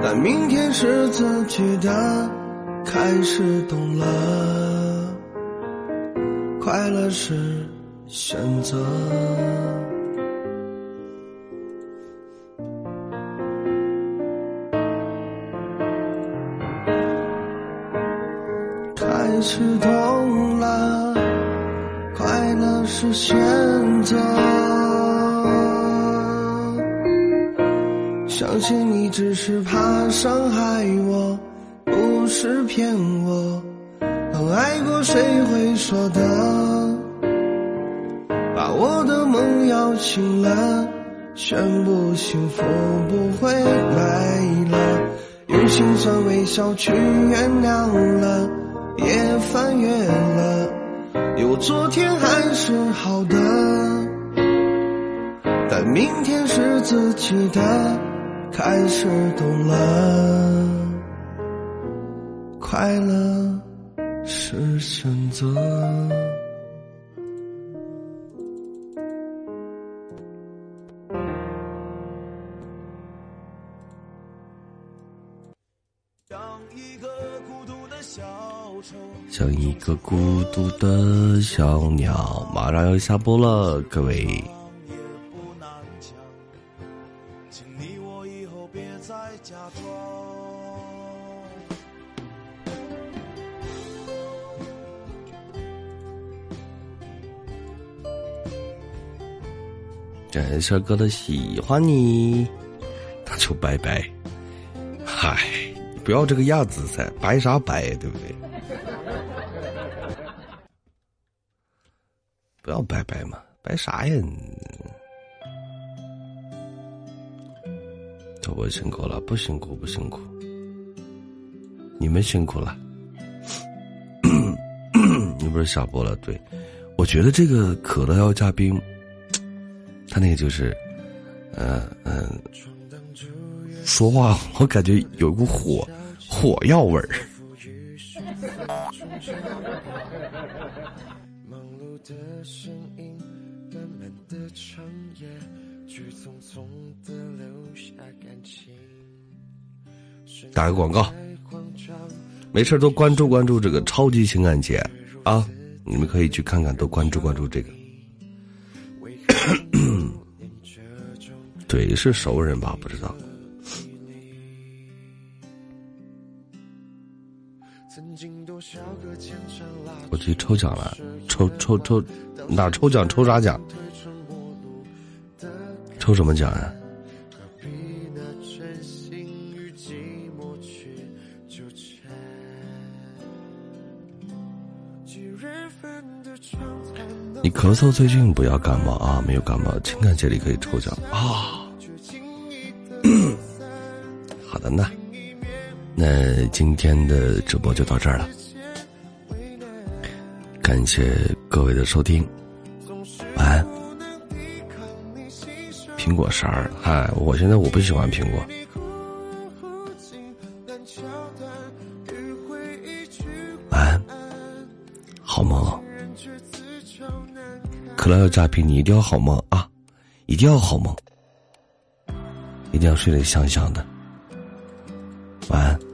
但明天是自己的，开始懂了，快乐是选择。开始懂了，快乐是选择。相信你只是怕伤害我，不是骗我。很爱过，谁会舍得？把我的梦摇醒了，宣布幸福不会来了。用心酸微笑去原谅了，也翻越了。有昨天还是好的，但明天是自己的，开始懂了，快乐是选择。像一个孤独的小鸟，马上要下播了，各位。这首歌的喜欢你，那就拜拜。嗨，不要这个样子噻，拜啥拜，对不对？不要拜拜嘛，拜啥呀？这我辛苦了，不辛苦不辛苦，你们辛苦了。你不是下播了？对，我觉得这个可乐要加冰。他那个就是，呃嗯、呃，说话 我感觉有一股火火药味儿。忙碌的身影，慢慢的长夜，却匆匆的留下感情。打个广告，没事多关注关注这个超级情感节啊！你们可以去看看，多关注关注这个。对，是熟人吧？不知道。我去抽奖了，抽抽抽，哪抽奖抽啥奖？抽什么奖呀、啊？你咳嗽最近不要感冒啊，没有感冒，情感节里可以抽奖啊。好的呢，那今天的直播就到这儿了，感谢各位的收听，晚安。苹果色儿，嗨，我现在我不喜欢苹果。晚安，好梦。可乐要嘉宾，你一定要好梦啊！一定要好梦，一定要睡得香香的。晚安。